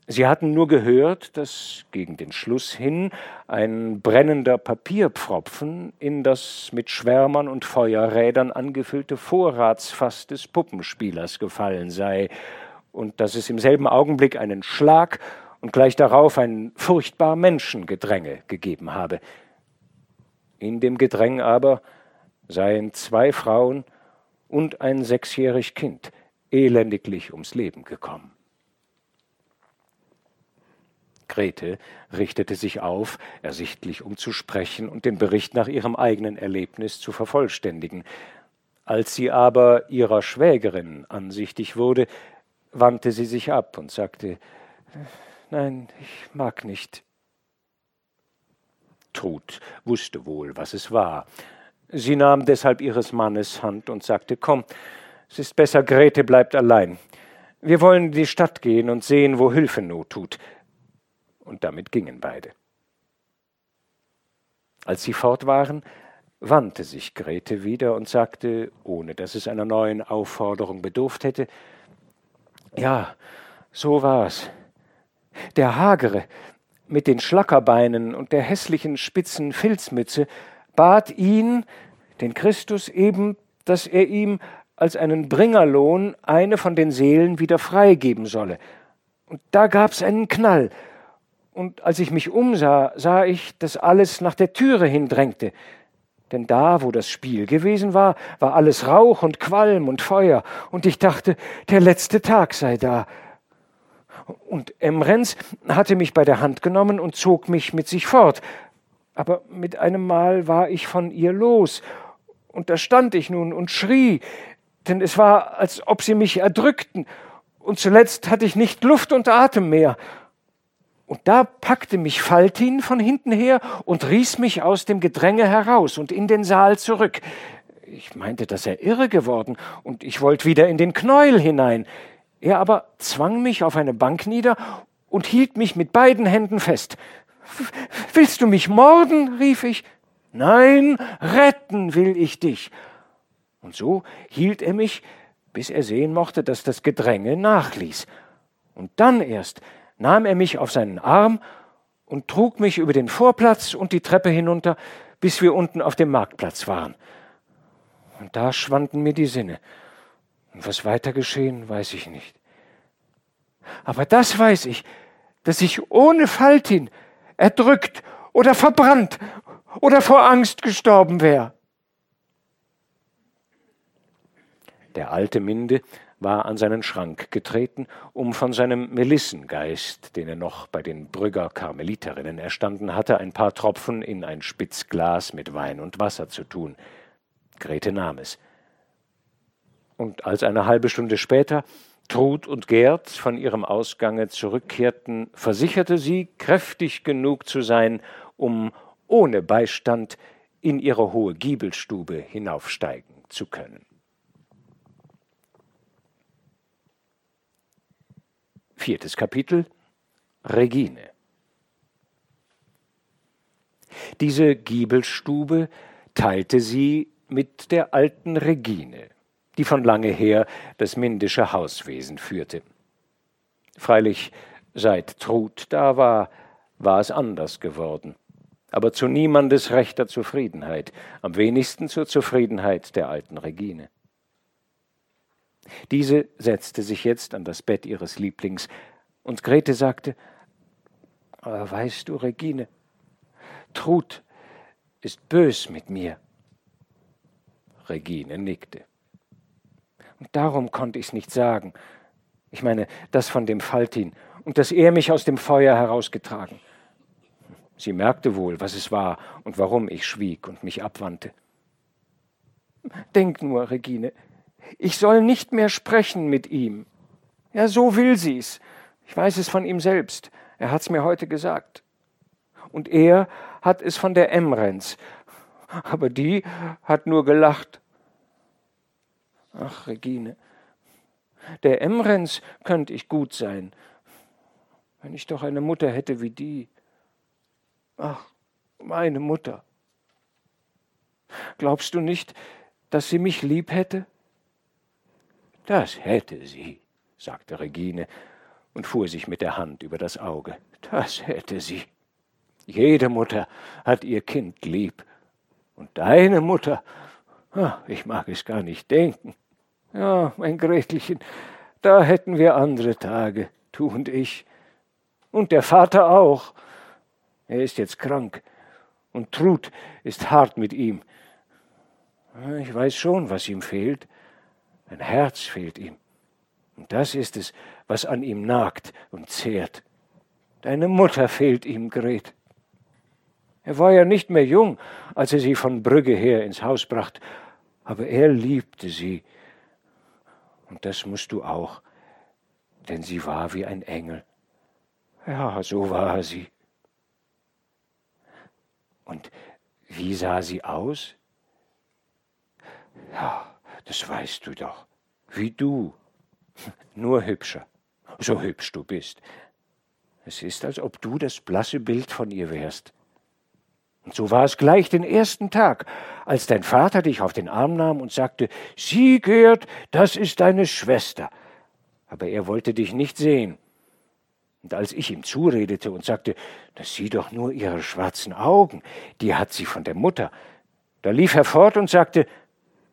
Sie hatten nur gehört, dass gegen den Schluss hin ein brennender Papierpfropfen in das mit Schwärmern und Feuerrädern angefüllte Vorratsfass des Puppenspielers gefallen sei, und dass es im selben Augenblick einen Schlag und gleich darauf ein furchtbar Menschengedränge gegeben habe. In dem Gedräng aber seien zwei Frauen und ein sechsjährig Kind elendiglich ums Leben gekommen. Grete richtete sich auf, ersichtlich um zu sprechen und den Bericht nach ihrem eigenen Erlebnis zu vervollständigen. Als sie aber ihrer Schwägerin ansichtig wurde, wandte sie sich ab und sagte Nein, ich mag nicht. Trud wusste wohl, was es war. Sie nahm deshalb ihres Mannes Hand und sagte Komm, es ist besser, Grete bleibt allein. Wir wollen in die Stadt gehen und sehen, wo Hilfe Not tut. Und damit gingen beide. Als sie fort waren, wandte sich Grete wieder und sagte, ohne dass es einer neuen Aufforderung bedurft hätte, ja, so war's. Der Hagere mit den Schlackerbeinen und der hässlichen spitzen Filzmütze bat ihn, den Christus eben, dass er ihm als einen Bringerlohn eine von den Seelen wieder freigeben solle. Und da gab's einen Knall. Und als ich mich umsah, sah ich, dass alles nach der Türe hindrängte. Denn da, wo das Spiel gewesen war, war alles Rauch und Qualm und Feuer, und ich dachte, der letzte Tag sei da. Und Emrens hatte mich bei der Hand genommen und zog mich mit sich fort. Aber mit einem Mal war ich von ihr los, und da stand ich nun und schrie, denn es war, als ob sie mich erdrückten, und zuletzt hatte ich nicht Luft und Atem mehr, und da packte mich Faltin von hinten her und riß mich aus dem Gedränge heraus und in den Saal zurück. Ich meinte, dass er irre geworden, und ich wollte wieder in den Knäuel hinein. Er aber zwang mich auf eine Bank nieder und hielt mich mit beiden Händen fest. Willst du mich morden? rief ich. Nein, retten will ich dich. Und so hielt er mich, bis er sehen mochte, dass das Gedränge nachließ. Und dann erst nahm er mich auf seinen Arm und trug mich über den Vorplatz und die Treppe hinunter, bis wir unten auf dem Marktplatz waren. Und da schwanden mir die Sinne. Und was weiter geschehen, weiß ich nicht. Aber das weiß ich, dass ich ohne Faltin erdrückt oder verbrannt oder vor Angst gestorben wäre. Der alte Minde war an seinen Schrank getreten, um von seinem Melissengeist, den er noch bei den Brügger Karmeliterinnen erstanden hatte, ein paar Tropfen in ein Spitzglas mit Wein und Wasser zu tun. Grete nahm es. Und als eine halbe Stunde später Trud und Gerd von ihrem Ausgange zurückkehrten, versicherte sie, kräftig genug zu sein, um ohne Beistand in ihre hohe Giebelstube hinaufsteigen zu können. Viertes Kapitel Regine. Diese Giebelstube teilte sie mit der alten Regine, die von lange her das mindische Hauswesen führte. Freilich, seit Trud da war, war es anders geworden, aber zu niemandes rechter Zufriedenheit, am wenigsten zur Zufriedenheit der alten Regine. Diese setzte sich jetzt an das Bett ihres Lieblings, und Grete sagte, weißt du, Regine, Trud ist bös mit mir. Regine nickte. Und darum konnte ich's nicht sagen. Ich meine, das von dem Faltin und dass er mich aus dem Feuer herausgetragen. Sie merkte wohl, was es war und warum ich schwieg und mich abwandte. Denk nur, Regine, ich soll nicht mehr sprechen mit ihm. Ja, so will sie's. Ich weiß es von ihm selbst. Er hat's mir heute gesagt. Und er hat es von der Emrens. Aber die hat nur gelacht. Ach, Regine, der Emrens könnte ich gut sein, wenn ich doch eine Mutter hätte wie die. Ach, meine Mutter. Glaubst du nicht, dass sie mich lieb hätte? Das hätte sie, sagte Regine und fuhr sich mit der Hand über das Auge. Das hätte sie. Jede Mutter hat ihr Kind lieb. Und deine Mutter, ich mag es gar nicht denken. Ja, mein Gretelchen, da hätten wir andere Tage, du und ich. Und der Vater auch. Er ist jetzt krank. Und Trud ist hart mit ihm. Ich weiß schon, was ihm fehlt. Ein Herz fehlt ihm. Und das ist es, was an ihm nagt und zehrt. Deine Mutter fehlt ihm, Gret. Er war ja nicht mehr jung, als er sie von Brügge her ins Haus brachte, aber er liebte sie. Und das musst du auch, denn sie war wie ein Engel. Ja, so war sie. Und wie sah sie aus? Ja, das weißt du doch. Wie du. Nur hübscher. So hübsch du bist. Es ist, als ob du das blasse Bild von ihr wärst. Und so war es gleich den ersten Tag, als dein Vater dich auf den Arm nahm und sagte, Sieh, Gerd, das ist deine Schwester. Aber er wollte dich nicht sehen. Und als ich ihm zuredete und sagte, das sieh doch nur ihre schwarzen Augen, die hat sie von der Mutter, da lief er fort und sagte,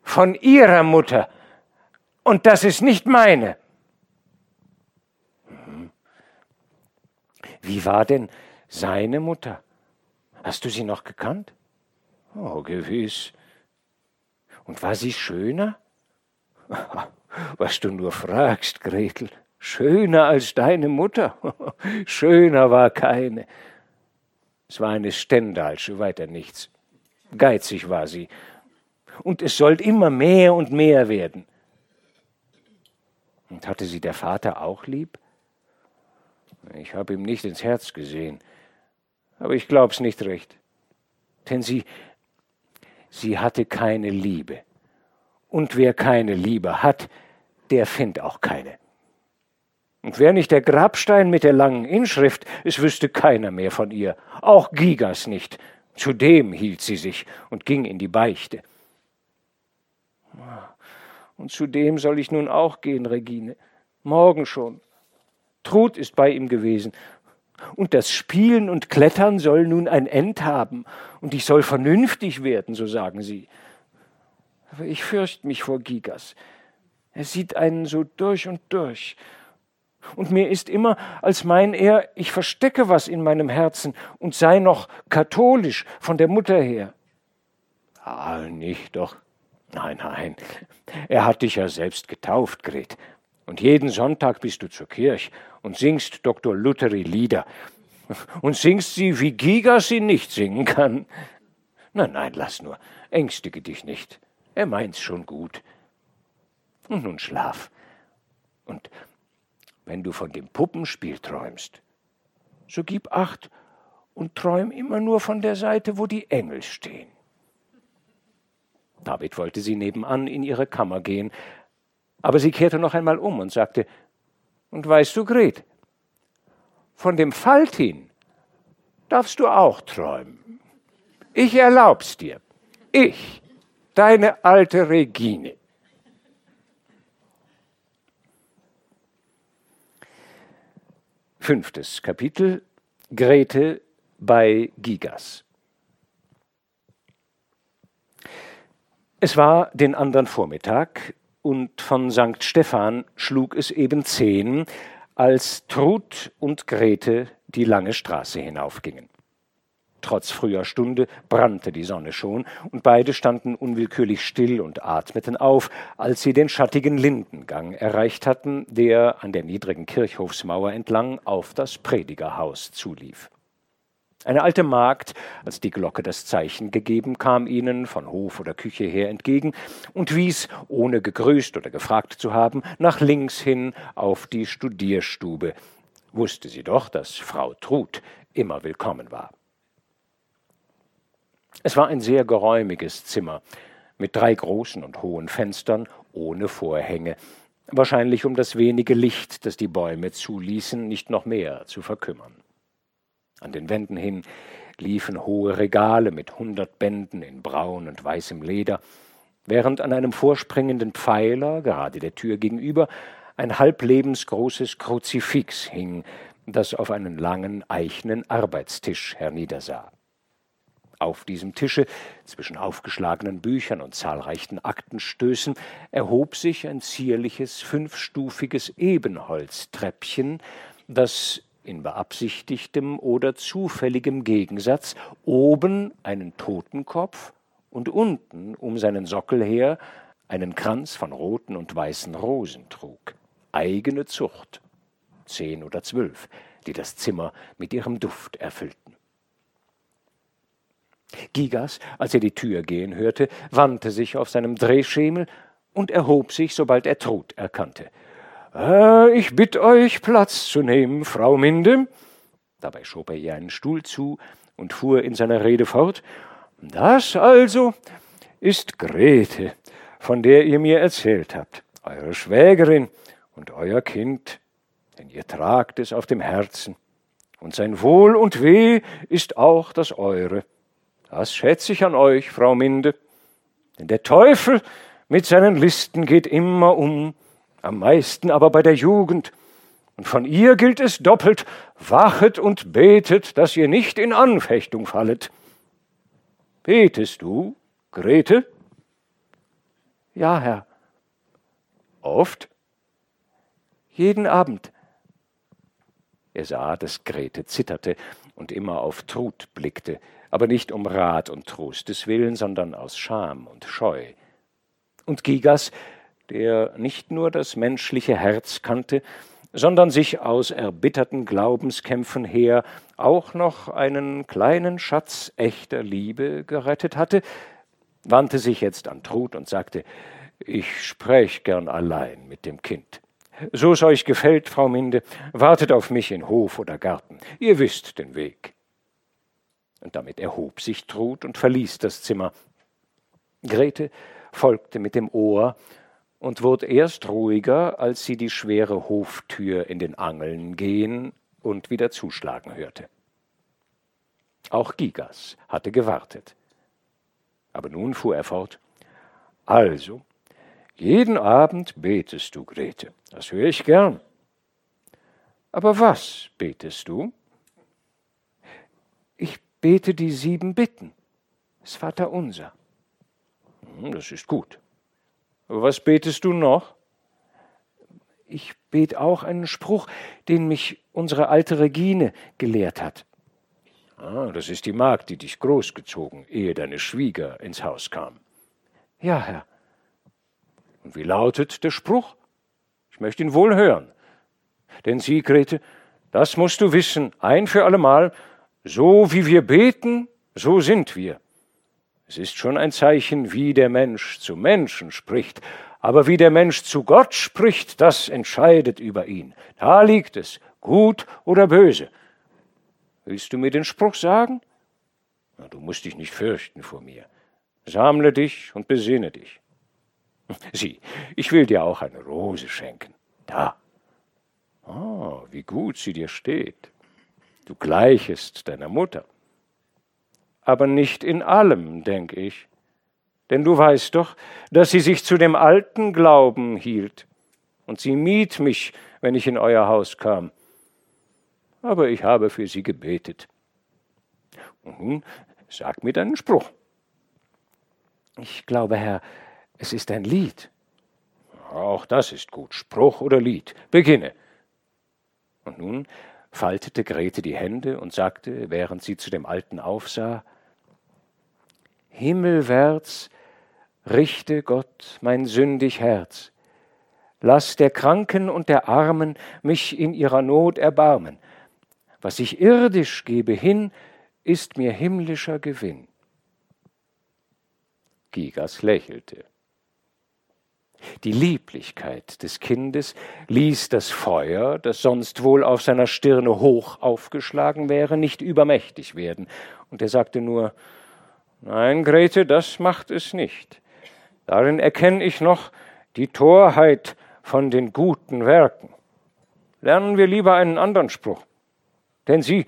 von ihrer Mutter. Und das ist nicht meine. Mhm. Wie war denn seine Mutter? Hast du sie noch gekannt? Oh, gewiss. Und war sie schöner? Was du nur fragst, Gretel. Schöner als deine Mutter? Schöner war keine. Es war eine Stendalsche, weiter nichts. Geizig war sie und es sollte immer mehr und mehr werden. Und hatte sie der Vater auch lieb? Ich habe ihm nicht ins Herz gesehen, aber ich glaub's nicht recht. Denn sie, sie hatte keine Liebe. Und wer keine Liebe hat, der findet auch keine. Und wer nicht der Grabstein mit der langen Inschrift, es wüsste keiner mehr von ihr, auch Gigas nicht. Zudem hielt sie sich und ging in die Beichte. Und zu dem soll ich nun auch gehen, Regine. Morgen schon. Trud ist bei ihm gewesen. Und das Spielen und Klettern soll nun ein End haben. Und ich soll vernünftig werden, so sagen sie. Aber ich fürchte mich vor Gigas. Er sieht einen so durch und durch. Und mir ist immer, als mein er, ich verstecke was in meinem Herzen und sei noch katholisch von der Mutter her. Ah, nicht doch. Nein, nein. Er hat dich ja selbst getauft, Gret. Und jeden Sonntag bist du zur Kirche und singst Dr. Lutheri Lieder. Und singst sie, wie Giga sie nicht singen kann. Nein, nein, lass nur. Ängstige dich nicht. Er meint's schon gut. Und nun schlaf. Und wenn du von dem Puppenspiel träumst, so gib acht und träum immer nur von der Seite, wo die Engel stehen. David wollte sie nebenan in ihre Kammer gehen, aber sie kehrte noch einmal um und sagte, und weißt du, Gret, von dem Faltin darfst du auch träumen. Ich erlaub's dir. Ich, deine alte Regine. Fünftes Kapitel Grete bei Gigas. Es war den anderen Vormittag und von St. Stephan schlug es eben zehn, als Trud und Grete die lange Straße hinaufgingen. Trotz früher Stunde brannte die Sonne schon, und beide standen unwillkürlich still und atmeten auf, als sie den schattigen Lindengang erreicht hatten, der an der niedrigen Kirchhofsmauer entlang auf das Predigerhaus zulief. Eine alte Magd, als die Glocke das Zeichen gegeben, kam ihnen von Hof oder Küche her entgegen und wies, ohne gegrüßt oder gefragt zu haben, nach links hin auf die Studierstube. Wusste sie doch, dass Frau Trud immer willkommen war. Es war ein sehr geräumiges Zimmer mit drei großen und hohen Fenstern ohne Vorhänge, wahrscheinlich um das wenige Licht, das die Bäume zuließen, nicht noch mehr zu verkümmern. An den Wänden hin liefen hohe Regale mit hundert Bänden in braun und weißem Leder, während an einem vorspringenden Pfeiler, gerade der Tür gegenüber, ein halblebensgroßes Kruzifix hing, das auf einen langen eichenen Arbeitstisch herniedersah. Auf diesem Tische, zwischen aufgeschlagenen Büchern und zahlreichen Aktenstößen, erhob sich ein zierliches, fünfstufiges Ebenholztreppchen, das in beabsichtigtem oder zufälligem Gegensatz oben einen Totenkopf und unten um seinen Sockel her einen Kranz von roten und weißen Rosen trug. Eigene Zucht, zehn oder zwölf, die das Zimmer mit ihrem Duft erfüllten. Gigas, als er die Tür gehen hörte, wandte sich auf seinem Drehschemel und erhob sich, sobald er Trud erkannte. Äh, ich bitt euch, Platz zu nehmen, Frau Minde. Dabei schob er ihr einen Stuhl zu und fuhr in seiner Rede fort. Das also ist Grete, von der ihr mir erzählt habt, eure Schwägerin und euer Kind, denn ihr tragt es auf dem Herzen, und sein Wohl und Weh ist auch das eure. Das schätze ich an euch, Frau Minde. Denn der Teufel mit seinen Listen geht immer um, am meisten aber bei der Jugend. Und von ihr gilt es doppelt, wachet und betet, dass ihr nicht in Anfechtung fallet. Betest du, Grete? Ja, Herr. Oft? Jeden Abend. Er sah, dass Grete zitterte und immer auf Trud blickte, aber nicht um Rat und Trostes willen, sondern aus Scham und Scheu. Und Gigas, der nicht nur das menschliche Herz kannte, sondern sich aus erbitterten Glaubenskämpfen her auch noch einen kleinen Schatz echter Liebe gerettet hatte, wandte sich jetzt an Trud und sagte, ich spräch gern allein mit dem Kind. So es euch gefällt, Frau Minde, wartet auf mich in Hof oder Garten. Ihr wisst den Weg. Und damit erhob sich Trud und verließ das Zimmer. Grete folgte mit dem Ohr und wurde erst ruhiger, als sie die schwere Hoftür in den Angeln gehen und wieder zuschlagen hörte. Auch Gigas hatte gewartet. Aber nun fuhr er fort. Also, jeden Abend betest du, Grete. Das höre ich gern. Aber was betest du? bete die sieben Bitten, das Vaterunser. Hm, das ist gut. Was betest du noch? Ich bet auch einen Spruch, den mich unsere alte Regine gelehrt hat. Ah, das ist die Magd, die dich großgezogen, ehe deine Schwieger ins Haus kam. Ja, Herr. Und wie lautet der Spruch? Ich möchte ihn wohl hören. Denn sieh, Grete, das musst du wissen, ein für allemal, so wie wir beten, so sind wir. Es ist schon ein Zeichen, wie der Mensch zu Menschen spricht, aber wie der Mensch zu Gott spricht, das entscheidet über ihn. Da liegt es, gut oder böse. Willst du mir den Spruch sagen? Na, du musst dich nicht fürchten vor mir. Sammle dich und besinne dich. Sieh, ich will dir auch eine Rose schenken. Da. Oh, wie gut sie dir steht. Du gleichest deiner Mutter. Aber nicht in allem, denk ich. Denn du weißt doch, dass sie sich zu dem alten Glauben hielt. Und sie mied mich, wenn ich in euer Haus kam. Aber ich habe für sie gebetet. Und nun sag mir deinen Spruch. Ich glaube, Herr, es ist ein Lied. Auch das ist gut. Spruch oder Lied. Beginne. Und nun faltete Grete die Hände und sagte, während sie zu dem Alten aufsah, Himmelwärts richte Gott mein sündig Herz. Lass der Kranken und der Armen mich in ihrer Not erbarmen. Was ich irdisch gebe hin, ist mir himmlischer Gewinn. Gigas lächelte. Die Lieblichkeit des Kindes ließ das Feuer, das sonst wohl auf seiner Stirne hoch aufgeschlagen wäre, nicht übermächtig werden, und er sagte nur Nein, Grete, das macht es nicht. Darin erkenne ich noch die Torheit von den guten Werken. Lernen wir lieber einen anderen Spruch. Denn sie,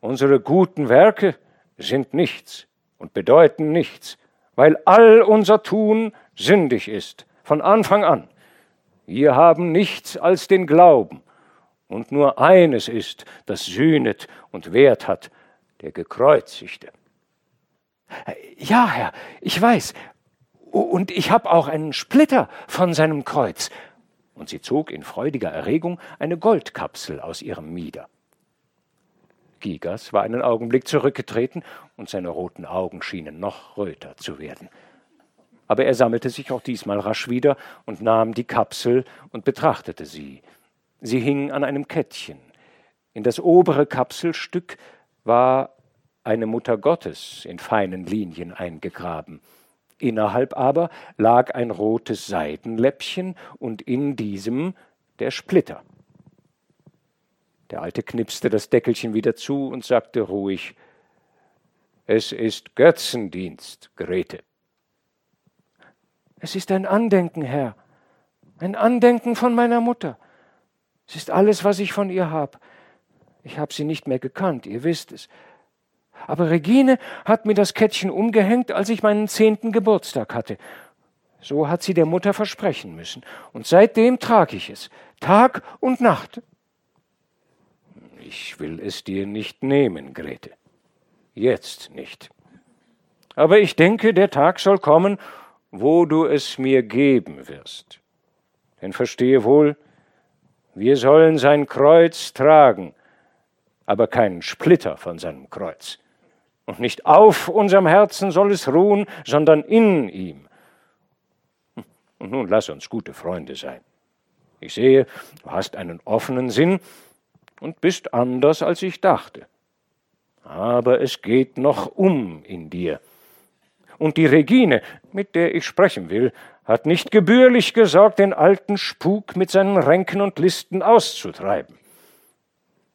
unsere guten Werke, sind nichts und bedeuten nichts, weil all unser Tun sündig ist von Anfang an. Wir haben nichts als den Glauben, und nur eines ist, das sühnet und Wert hat, der Gekreuzigte. Ja, Herr, ich weiß, und ich habe auch einen Splitter von seinem Kreuz. Und sie zog in freudiger Erregung eine Goldkapsel aus ihrem Mieder. Gigas war einen Augenblick zurückgetreten, und seine roten Augen schienen noch röter zu werden aber er sammelte sich auch diesmal rasch wieder und nahm die Kapsel und betrachtete sie. Sie hing an einem Kettchen. In das obere Kapselstück war eine Mutter Gottes in feinen Linien eingegraben. Innerhalb aber lag ein rotes Seidenläppchen und in diesem der Splitter. Der Alte knipste das Deckelchen wieder zu und sagte ruhig Es ist Götzendienst, Grete. Es ist ein Andenken, Herr, ein Andenken von meiner Mutter. Es ist alles, was ich von ihr habe. Ich habe sie nicht mehr gekannt, ihr wisst es. Aber Regine hat mir das Kettchen umgehängt, als ich meinen zehnten Geburtstag hatte. So hat sie der Mutter versprechen müssen. Und seitdem trage ich es, Tag und Nacht. Ich will es dir nicht nehmen, Grete. Jetzt nicht. Aber ich denke, der Tag soll kommen, wo du es mir geben wirst. Denn verstehe wohl, wir sollen sein Kreuz tragen, aber keinen Splitter von seinem Kreuz. Und nicht auf unserem Herzen soll es ruhen, sondern in ihm. Und nun lass uns gute Freunde sein. Ich sehe, du hast einen offenen Sinn und bist anders, als ich dachte. Aber es geht noch um in dir und die Regine, mit der ich sprechen will, hat nicht gebührlich gesorgt, den alten Spuk mit seinen Ränken und Listen auszutreiben.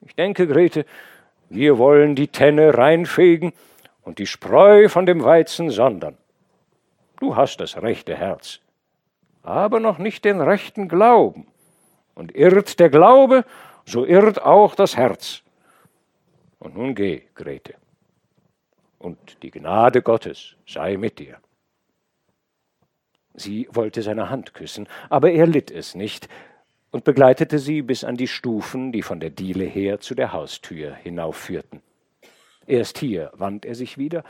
Ich denke, Grete, wir wollen die Tenne reinfegen und die Spreu von dem Weizen sondern. Du hast das rechte Herz, aber noch nicht den rechten Glauben. Und irrt der Glaube, so irrt auch das Herz. Und nun geh, Grete und die Gnade Gottes sei mit dir. Sie wollte seine Hand küssen, aber er litt es nicht und begleitete sie bis an die Stufen, die von der Diele her zu der Haustür hinaufführten. Erst hier wand er sich wieder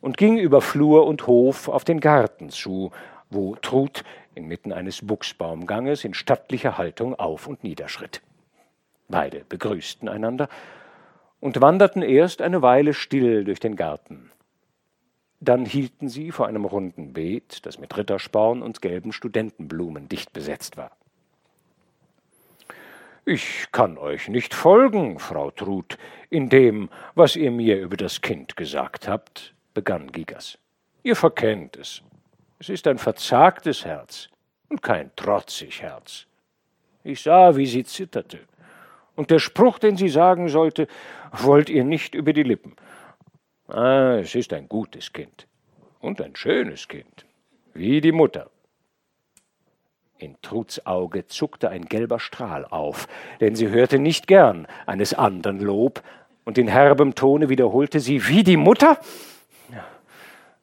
und ging über Flur und Hof auf den Garten zu, wo Trud inmitten eines Buchsbaumganges in stattlicher Haltung auf und niederschritt. Beide begrüßten einander und wanderten erst eine Weile still durch den Garten. Dann hielten sie vor einem runden Beet, das mit Rittersporn und gelben Studentenblumen dicht besetzt war. Ich kann euch nicht folgen, Frau Trud, in dem, was ihr mir über das Kind gesagt habt, begann Gigas. Ihr verkennt es. Es ist ein verzagtes Herz und kein trotzig Herz. Ich sah, wie sie zitterte. Und der Spruch, den sie sagen sollte, wollt ihr nicht über die Lippen. Ah, es ist ein gutes Kind und ein schönes Kind, wie die Mutter. In Truds Auge zuckte ein gelber Strahl auf, denn sie hörte nicht gern eines andern Lob, und in herbem Tone wiederholte sie, wie die Mutter?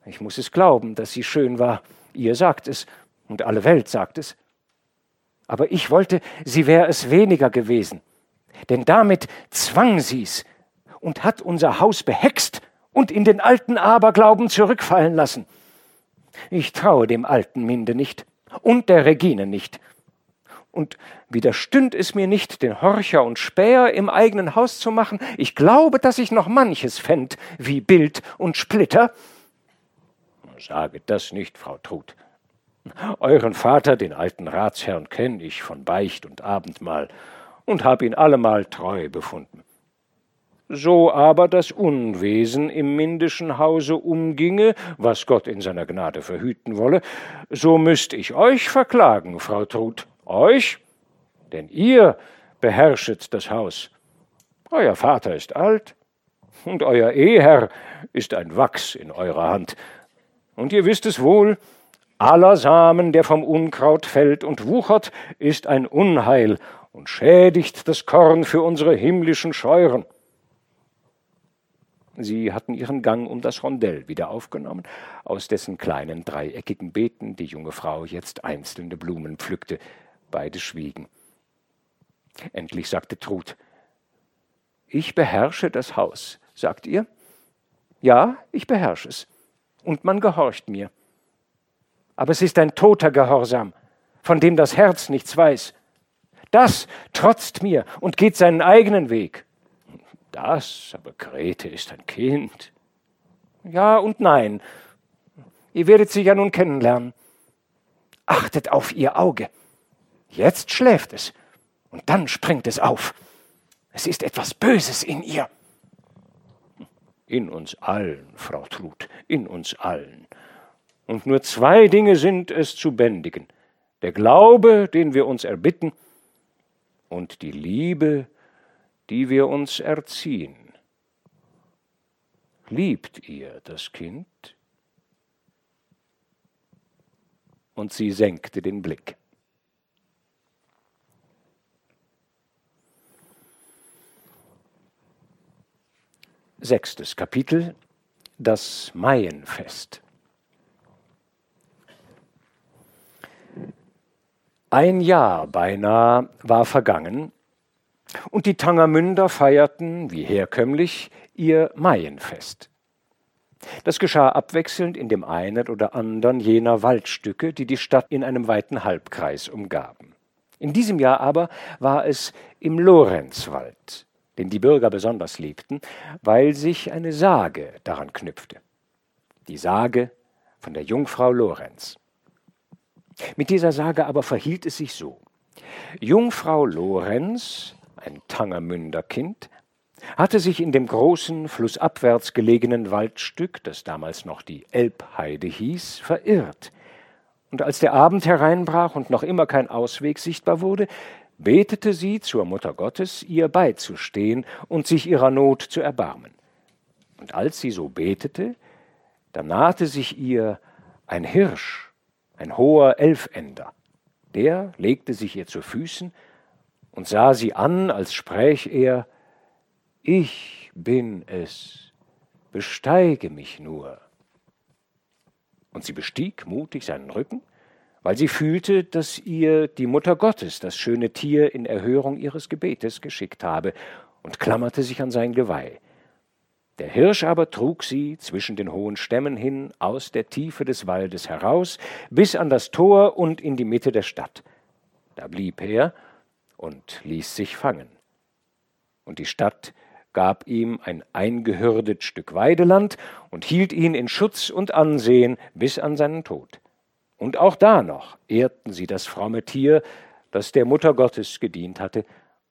Ich muss es glauben, dass sie schön war. Ihr sagt es, und alle Welt sagt es. Aber ich wollte, sie wäre es weniger gewesen, denn damit zwang sie's und hat unser Haus behext und in den alten Aberglauben zurückfallen lassen. Ich traue dem alten Minde nicht und der Regine nicht. Und widerstünd es mir nicht, den Horcher und Späher im eigenen Haus zu machen, ich glaube, dass ich noch manches fänd, wie Bild und Splitter. Sage das nicht, Frau Trud. Euren Vater, den alten Ratsherrn, kenn ich von Beicht und Abendmahl und hab ihn allemal treu befunden. So aber das Unwesen im mindischen Hause umginge, was Gott in seiner Gnade verhüten wolle, so müßt ich euch verklagen, Frau Trud, euch, denn ihr beherrschet das Haus. Euer Vater ist alt, und euer Eheherr ist ein Wachs in eurer Hand. Und ihr wisst es wohl, aller Samen, der vom Unkraut fällt und wuchert, ist ein Unheil und schädigt das Korn für unsere himmlischen Scheuren. Sie hatten ihren Gang um das Rondell wieder aufgenommen, aus dessen kleinen dreieckigen Beeten die junge Frau jetzt einzelne Blumen pflückte. Beide schwiegen. Endlich sagte Trud, Ich beherrsche das Haus, sagt ihr? Ja, ich beherrsche es. Und man gehorcht mir. Aber es ist ein toter Gehorsam, von dem das Herz nichts weiß. Das trotzt mir und geht seinen eigenen Weg. Das, aber Grete ist ein Kind. Ja und nein. Ihr werdet sie ja nun kennenlernen. Achtet auf ihr Auge. Jetzt schläft es und dann springt es auf. Es ist etwas Böses in ihr. In uns allen, Frau Trud, in uns allen. Und nur zwei Dinge sind es zu bändigen. Der Glaube, den wir uns erbitten, und die Liebe, die wir uns erziehen. Liebt ihr das Kind? Und sie senkte den Blick. Sechstes Kapitel Das Maienfest. Ein Jahr beinahe war vergangen, und die Tangermünder feierten, wie herkömmlich, ihr Maienfest. Das geschah abwechselnd in dem einen oder anderen jener Waldstücke, die die Stadt in einem weiten Halbkreis umgaben. In diesem Jahr aber war es im Lorenzwald, den die Bürger besonders liebten, weil sich eine Sage daran knüpfte. Die Sage von der Jungfrau Lorenz. Mit dieser Sage aber verhielt es sich so. Jungfrau Lorenz ein Tangermünder Kind, hatte sich in dem großen, flussabwärts gelegenen Waldstück, das damals noch die Elbheide hieß, verirrt. Und als der Abend hereinbrach und noch immer kein Ausweg sichtbar wurde, betete sie zur Mutter Gottes, ihr beizustehen und sich ihrer Not zu erbarmen. Und als sie so betete, da nahte sich ihr ein Hirsch, ein hoher Elfender. Der legte sich ihr zu Füßen und sah sie an, als spräch er, ich bin es, besteige mich nur. Und sie bestieg mutig seinen Rücken, weil sie fühlte, dass ihr die Mutter Gottes das schöne Tier in Erhörung ihres Gebetes geschickt habe, und klammerte sich an sein Geweih. Der Hirsch aber trug sie zwischen den hohen Stämmen hin aus der Tiefe des Waldes heraus bis an das Tor und in die Mitte der Stadt. Da blieb er und ließ sich fangen. Und die Stadt gab ihm ein eingehürdet Stück Weideland und hielt ihn in Schutz und Ansehen bis an seinen Tod. Und auch da noch ehrten sie das fromme Tier, das der Mutter Gottes gedient hatte,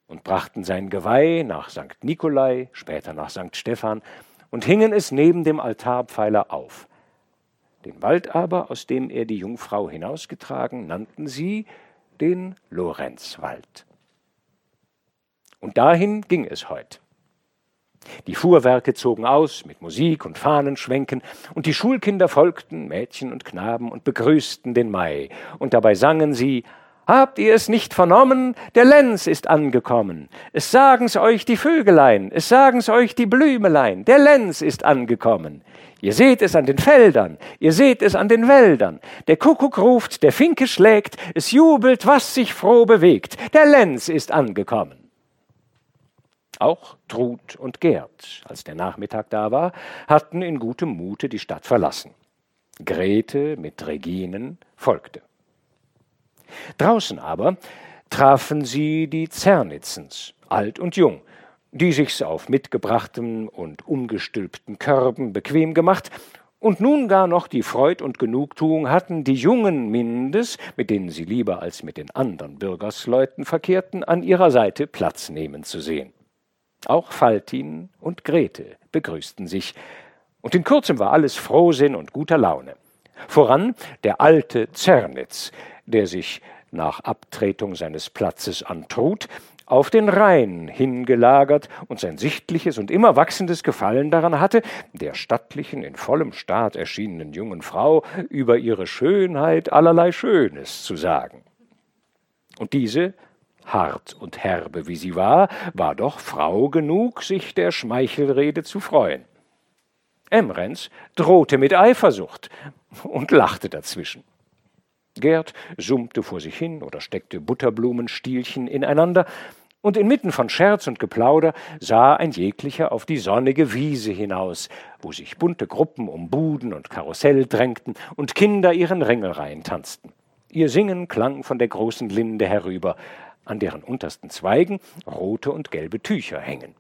und brachten sein Geweih nach St. Nikolai, später nach St. Stephan, und hingen es neben dem Altarpfeiler auf. Den Wald aber, aus dem er die Jungfrau hinausgetragen, nannten sie den Lorenzwald. Und dahin ging es heut. Die Fuhrwerke zogen aus mit Musik und Fahnenschwenken, und die Schulkinder folgten, Mädchen und Knaben, und begrüßten den Mai, und dabei sangen sie Habt ihr es nicht vernommen? Der Lenz ist angekommen. Es sagen's euch die Vögelein, es sagen's euch die Blümelein, der Lenz ist angekommen. Ihr seht es an den Feldern, ihr seht es an den Wäldern. Der Kuckuck ruft, der Finke schlägt, es jubelt, was sich froh bewegt. Der Lenz ist angekommen. Auch Trud und Gerd, als der Nachmittag da war, hatten in gutem Mute die Stadt verlassen. Grete mit Reginen folgte. Draußen aber trafen sie die Zernitzens, alt und jung, die sich's auf mitgebrachten und umgestülpten Körben bequem gemacht und nun gar noch die Freud und Genugtuung hatten, die jungen Mindes, mit denen sie lieber als mit den anderen Bürgersleuten verkehrten, an ihrer Seite Platz nehmen zu sehen. Auch Faltin und Grete begrüßten sich, und in kurzem war alles Frohsinn und guter Laune. Voran der alte Zernitz, der sich nach Abtretung seines Platzes an Trud auf den Rhein hingelagert und sein sichtliches und immer wachsendes Gefallen daran hatte, der stattlichen, in vollem Staat erschienenen jungen Frau über ihre Schönheit allerlei Schönes zu sagen. Und diese hart und herbe wie sie war, war doch Frau genug, sich der Schmeichelrede zu freuen. Emrens drohte mit Eifersucht und lachte dazwischen. Gerd summte vor sich hin oder steckte Butterblumenstielchen ineinander, und inmitten von Scherz und Geplauder sah ein jeglicher auf die sonnige Wiese hinaus, wo sich bunte Gruppen um Buden und Karussell drängten und Kinder ihren Ringelreihen tanzten. Ihr Singen klang von der großen Linde herüber, an deren untersten Zweigen rote und gelbe Tücher hängen.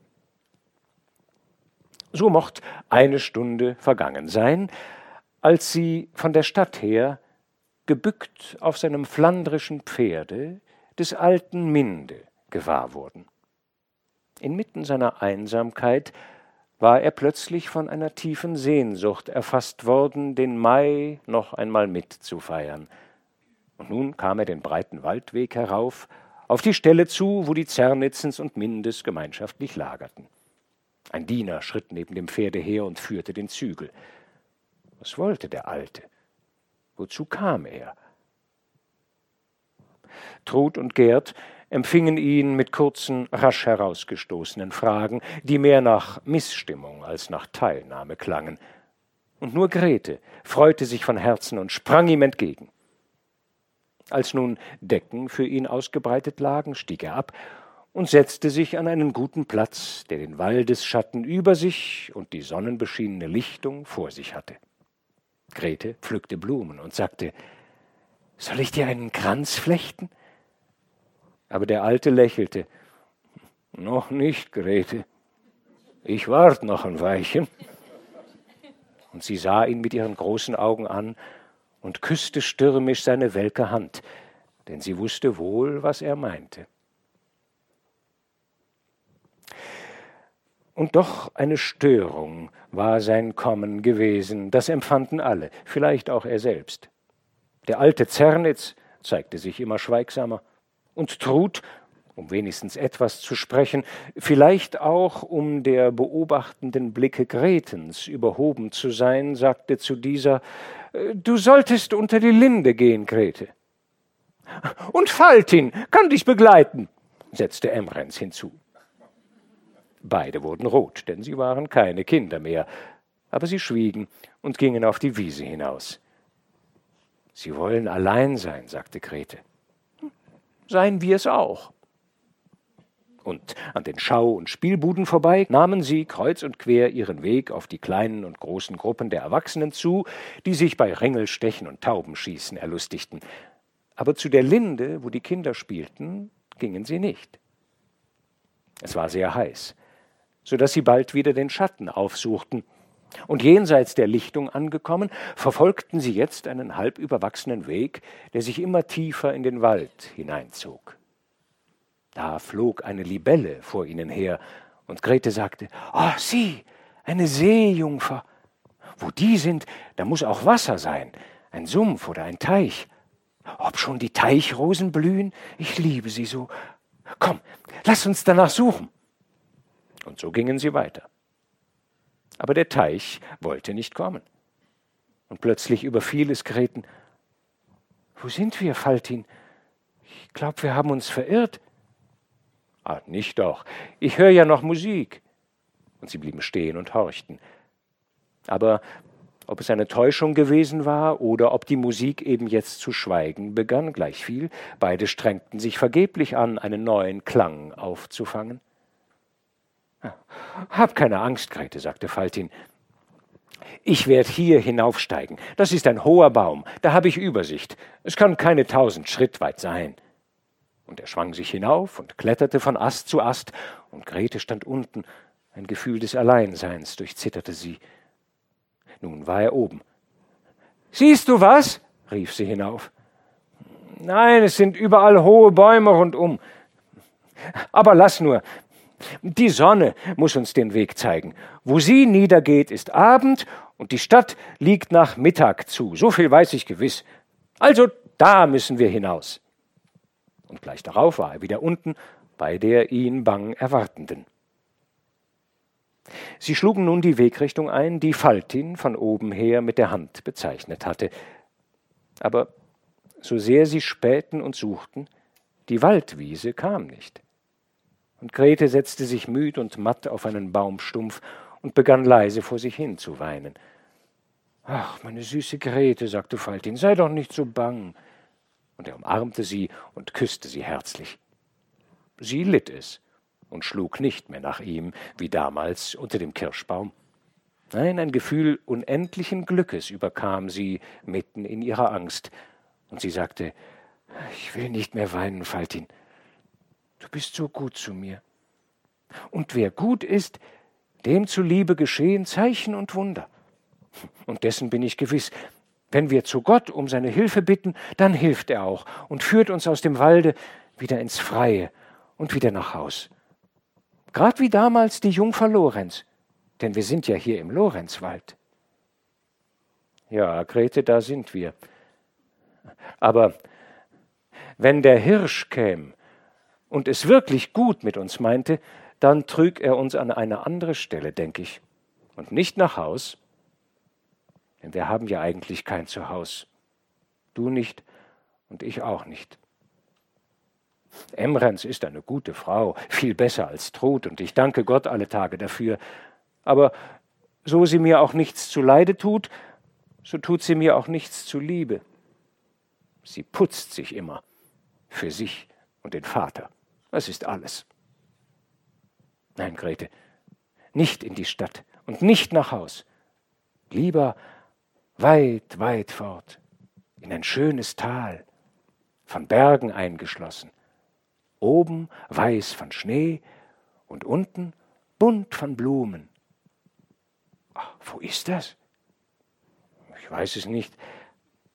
So mocht eine Stunde vergangen sein, als sie von der Stadt her, gebückt auf seinem flandrischen Pferde, des alten Minde gewahr wurden. Inmitten seiner Einsamkeit war er plötzlich von einer tiefen Sehnsucht erfasst worden, den Mai noch einmal mitzufeiern. Und nun kam er den breiten Waldweg herauf auf die Stelle zu, wo die Zernitzens und Mindes gemeinschaftlich lagerten. Ein Diener schritt neben dem Pferde her und führte den Zügel. Was wollte der Alte? Wozu kam er? Trud und Gerd empfingen ihn mit kurzen, rasch herausgestoßenen Fragen, die mehr nach Missstimmung als nach Teilnahme klangen. Und nur Grete freute sich von Herzen und sprang ihm entgegen. Als nun Decken für ihn ausgebreitet lagen, stieg er ab und setzte sich an einen guten Platz, der den Waldesschatten über sich und die sonnenbeschienene Lichtung vor sich hatte. Grete pflückte Blumen und sagte, soll ich dir einen Kranz flechten? Aber der Alte lächelte. Noch nicht, Grete. Ich wart noch ein Weilchen. Und sie sah ihn mit ihren großen Augen an und küsste stürmisch seine welke Hand, denn sie wusste wohl, was er meinte. Und doch eine Störung war sein Kommen gewesen, das empfanden alle, vielleicht auch er selbst. Der alte Zernitz zeigte sich immer schweigsamer, und Trud, um wenigstens etwas zu sprechen, vielleicht auch um der beobachtenden Blicke Gretens überhoben zu sein, sagte zu dieser Du solltest unter die Linde gehen, Grete. Und Faltin kann dich begleiten, setzte Emrens hinzu. Beide wurden rot, denn sie waren keine Kinder mehr, aber sie schwiegen und gingen auf die Wiese hinaus. Sie wollen allein sein, sagte Grete. Seien wir es auch. Und an den Schau- und Spielbuden vorbei, nahmen sie kreuz und quer ihren Weg auf die kleinen und großen Gruppen der Erwachsenen zu, die sich bei Ringelstechen und Taubenschießen erlustigten. Aber zu der Linde, wo die Kinder spielten, gingen sie nicht. Es war sehr heiß, so dass sie bald wieder den Schatten aufsuchten, und jenseits der Lichtung angekommen, verfolgten sie jetzt einen halb überwachsenen Weg, der sich immer tiefer in den Wald hineinzog. Da flog eine Libelle vor ihnen her, und Grete sagte, Oh, sieh, eine Seejungfer. Wo die sind, da muss auch Wasser sein, ein Sumpf oder ein Teich. Ob schon die Teichrosen blühen? Ich liebe sie so. Komm, lass uns danach suchen. Und so gingen sie weiter. Aber der Teich wollte nicht kommen. Und plötzlich überfiel es Greten. Wo sind wir, Faltin? Ich glaube, wir haben uns verirrt. Ah, nicht doch. Ich höre ja noch Musik. Und sie blieben stehen und horchten. Aber ob es eine Täuschung gewesen war oder ob die Musik eben jetzt zu schweigen begann, gleichviel, beide strengten sich vergeblich an, einen neuen Klang aufzufangen. Hab keine Angst, Grete, sagte Faltin. Ich werde hier hinaufsteigen. Das ist ein hoher Baum, da habe ich Übersicht. Es kann keine tausend Schritt weit sein. Und er schwang sich hinauf und kletterte von Ast zu Ast, und Grete stand unten. Ein Gefühl des Alleinseins durchzitterte sie. Nun war er oben. Siehst du was? rief sie hinauf. Nein, es sind überall hohe Bäume rundum. Aber lass nur. Die Sonne muss uns den Weg zeigen. Wo sie niedergeht, ist Abend und die Stadt liegt nach Mittag zu. So viel weiß ich gewiss. Also da müssen wir hinaus und gleich darauf war er wieder unten bei der ihn bang Erwartenden. Sie schlugen nun die Wegrichtung ein, die Faltin von oben her mit der Hand bezeichnet hatte. Aber so sehr sie spähten und suchten, die Waldwiese kam nicht. Und Grete setzte sich müd und matt auf einen Baumstumpf und begann leise vor sich hin zu weinen. Ach, meine süße Grete, sagte Faltin, sei doch nicht so bang und er umarmte sie und küsste sie herzlich. Sie litt es und schlug nicht mehr nach ihm, wie damals unter dem Kirschbaum. Nein, ein Gefühl unendlichen Glückes überkam sie mitten in ihrer Angst, und sie sagte, ich will nicht mehr weinen, Faltin. Du bist so gut zu mir. Und wer gut ist, dem zuliebe geschehen Zeichen und Wunder. Und dessen bin ich gewiss, wenn wir zu Gott um seine Hilfe bitten, dann hilft er auch und führt uns aus dem Walde wieder ins Freie und wieder nach Haus. Grad wie damals die Jungfer Lorenz, denn wir sind ja hier im Lorenzwald. Ja, Grete, da sind wir. Aber wenn der Hirsch käm und es wirklich gut mit uns meinte, dann trüg er uns an eine andere Stelle, denke ich, und nicht nach Haus, denn wir haben ja eigentlich kein Zuhause. Du nicht und ich auch nicht. Emrens ist eine gute Frau, viel besser als Trud, und ich danke Gott alle Tage dafür. Aber so sie mir auch nichts zuleide tut, so tut sie mir auch nichts zuliebe. Sie putzt sich immer für sich und den Vater. Das ist alles. Nein, Grete, nicht in die Stadt und nicht nach Haus. Lieber weit, weit fort, in ein schönes Tal, von Bergen eingeschlossen, oben weiß von Schnee und unten bunt von Blumen. Ach, wo ist das? Ich weiß es nicht,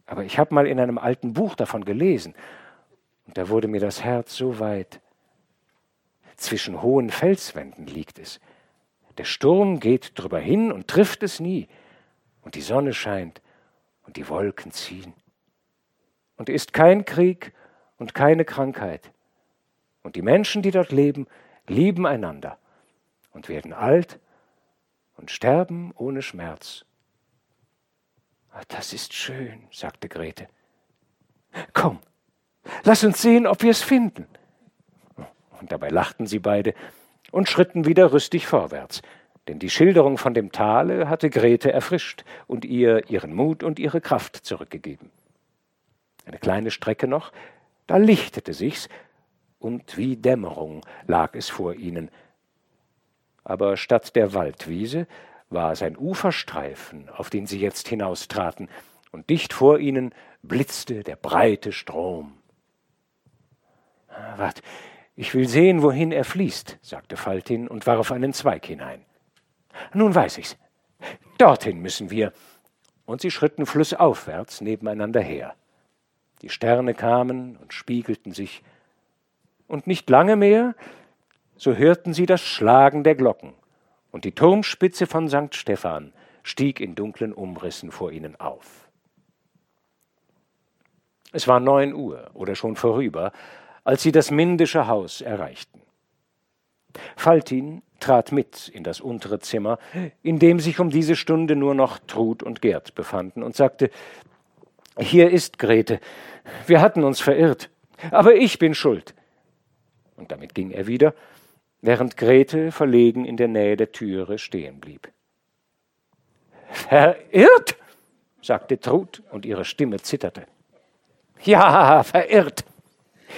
aber ich habe mal in einem alten Buch davon gelesen, und da wurde mir das Herz so weit. Zwischen hohen Felswänden liegt es. Der Sturm geht drüber hin und trifft es nie und die Sonne scheint und die Wolken ziehen. Und ist kein Krieg und keine Krankheit. Und die Menschen, die dort leben, lieben einander und werden alt und sterben ohne Schmerz. Ach, das ist schön, sagte Grete. Komm, lass uns sehen, ob wir es finden. Und dabei lachten sie beide und schritten wieder rüstig vorwärts, denn die Schilderung von dem Tale hatte Grete erfrischt und ihr ihren Mut und ihre Kraft zurückgegeben. Eine kleine Strecke noch, da lichtete sich's, und wie Dämmerung lag es vor ihnen. Aber statt der Waldwiese war es ein Uferstreifen, auf den sie jetzt hinaustraten, und dicht vor ihnen blitzte der breite Strom. Wart, ich will sehen, wohin er fließt, sagte Faltin und warf einen Zweig hinein. Nun weiß ich's. Dorthin müssen wir. Und sie schritten flussaufwärts nebeneinander her. Die Sterne kamen und spiegelten sich, und nicht lange mehr, so hörten sie das Schlagen der Glocken, und die Turmspitze von St. Stephan stieg in dunklen Umrissen vor ihnen auf. Es war neun Uhr oder schon vorüber, als sie das Mindische Haus erreichten. Faltin trat mit in das untere Zimmer, in dem sich um diese Stunde nur noch Trud und Gerd befanden, und sagte Hier ist Grete. Wir hatten uns verirrt, aber ich bin schuld. Und damit ging er wieder, während Grete verlegen in der Nähe der Türe stehen blieb. Verirrt? sagte Trud, und ihre Stimme zitterte. Ja, verirrt.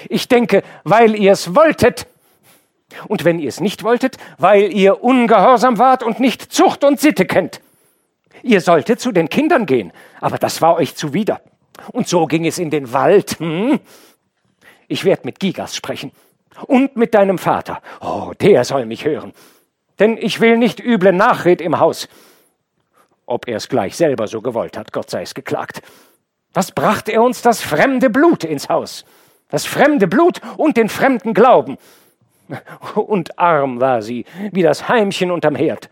Ich denke, weil ihr's wolltet. Und wenn ihr's nicht wolltet, weil ihr ungehorsam wart und nicht Zucht und Sitte kennt. Ihr solltet zu den Kindern gehen, aber das war euch zuwider. Und so ging es in den Wald. Hm? Ich werde mit Gigas sprechen. Und mit deinem Vater. Oh, der soll mich hören. Denn ich will nicht üble Nachred im Haus. Ob er es gleich selber so gewollt hat, Gott sei es geklagt. Was brachte er uns das fremde Blut ins Haus? Das fremde Blut und den fremden Glauben. Und arm war sie, wie das Heimchen unterm Herd.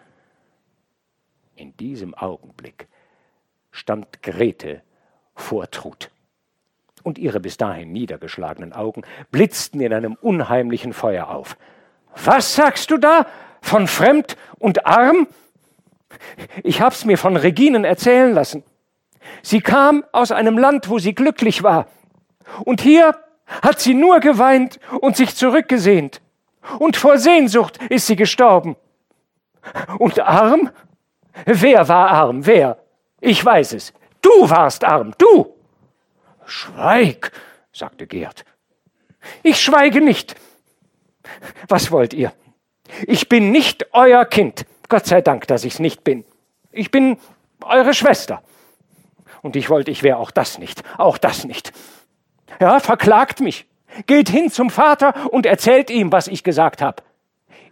In diesem Augenblick stand Grete vor Trud. Und ihre bis dahin niedergeschlagenen Augen blitzten in einem unheimlichen Feuer auf. Was sagst du da? Von fremd und arm? Ich hab's mir von Reginen erzählen lassen. Sie kam aus einem Land, wo sie glücklich war. Und hier hat sie nur geweint und sich zurückgesehnt. Und vor Sehnsucht ist sie gestorben. Und arm? Wer war arm? Wer? Ich weiß es. Du warst arm, du! Schweig, sagte Gerd. Ich schweige nicht. Was wollt ihr? Ich bin nicht euer Kind. Gott sei Dank, dass ich's nicht bin. Ich bin eure Schwester. Und ich wollte, ich wäre auch das nicht, auch das nicht. Ja, verklagt mich. Geht hin zum Vater und erzählt ihm, was ich gesagt habe.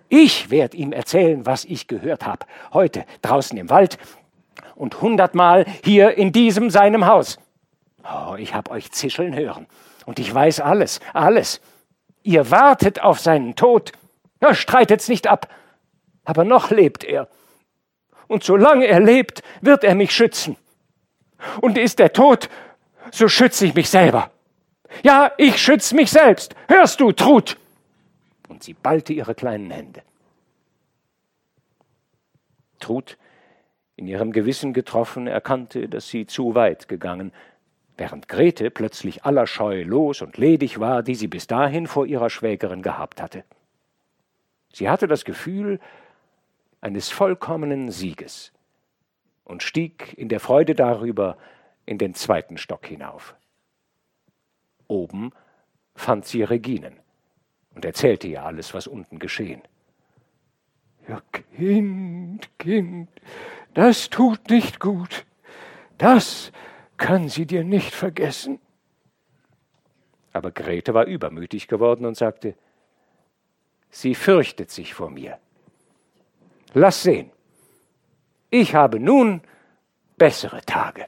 Ich werde ihm erzählen, was ich gehört habe. Heute draußen im Wald und hundertmal hier in diesem seinem Haus. Oh, ich hab euch zischeln hören. Und ich weiß alles, alles. Ihr wartet auf seinen Tod. Ja, streitet's nicht ab. Aber noch lebt er. Und solange er lebt, wird er mich schützen. Und ist er tot, so schütze ich mich selber. Ja, ich schütze mich selbst. Hörst du, Trud? Und sie ballte ihre kleinen Hände. Trud, in ihrem Gewissen getroffen, erkannte, dass sie zu weit gegangen, während Grete plötzlich aller Scheu los und ledig war, die sie bis dahin vor ihrer Schwägerin gehabt hatte. Sie hatte das Gefühl eines vollkommenen Sieges und stieg in der Freude darüber in den zweiten Stock hinauf. Oben fand sie Reginen und erzählte ihr alles, was unten geschehen. Ja, Kind, Kind, das tut nicht gut. Das kann sie dir nicht vergessen. Aber Grete war übermütig geworden und sagte, Sie fürchtet sich vor mir. Lass sehen. Ich habe nun bessere Tage.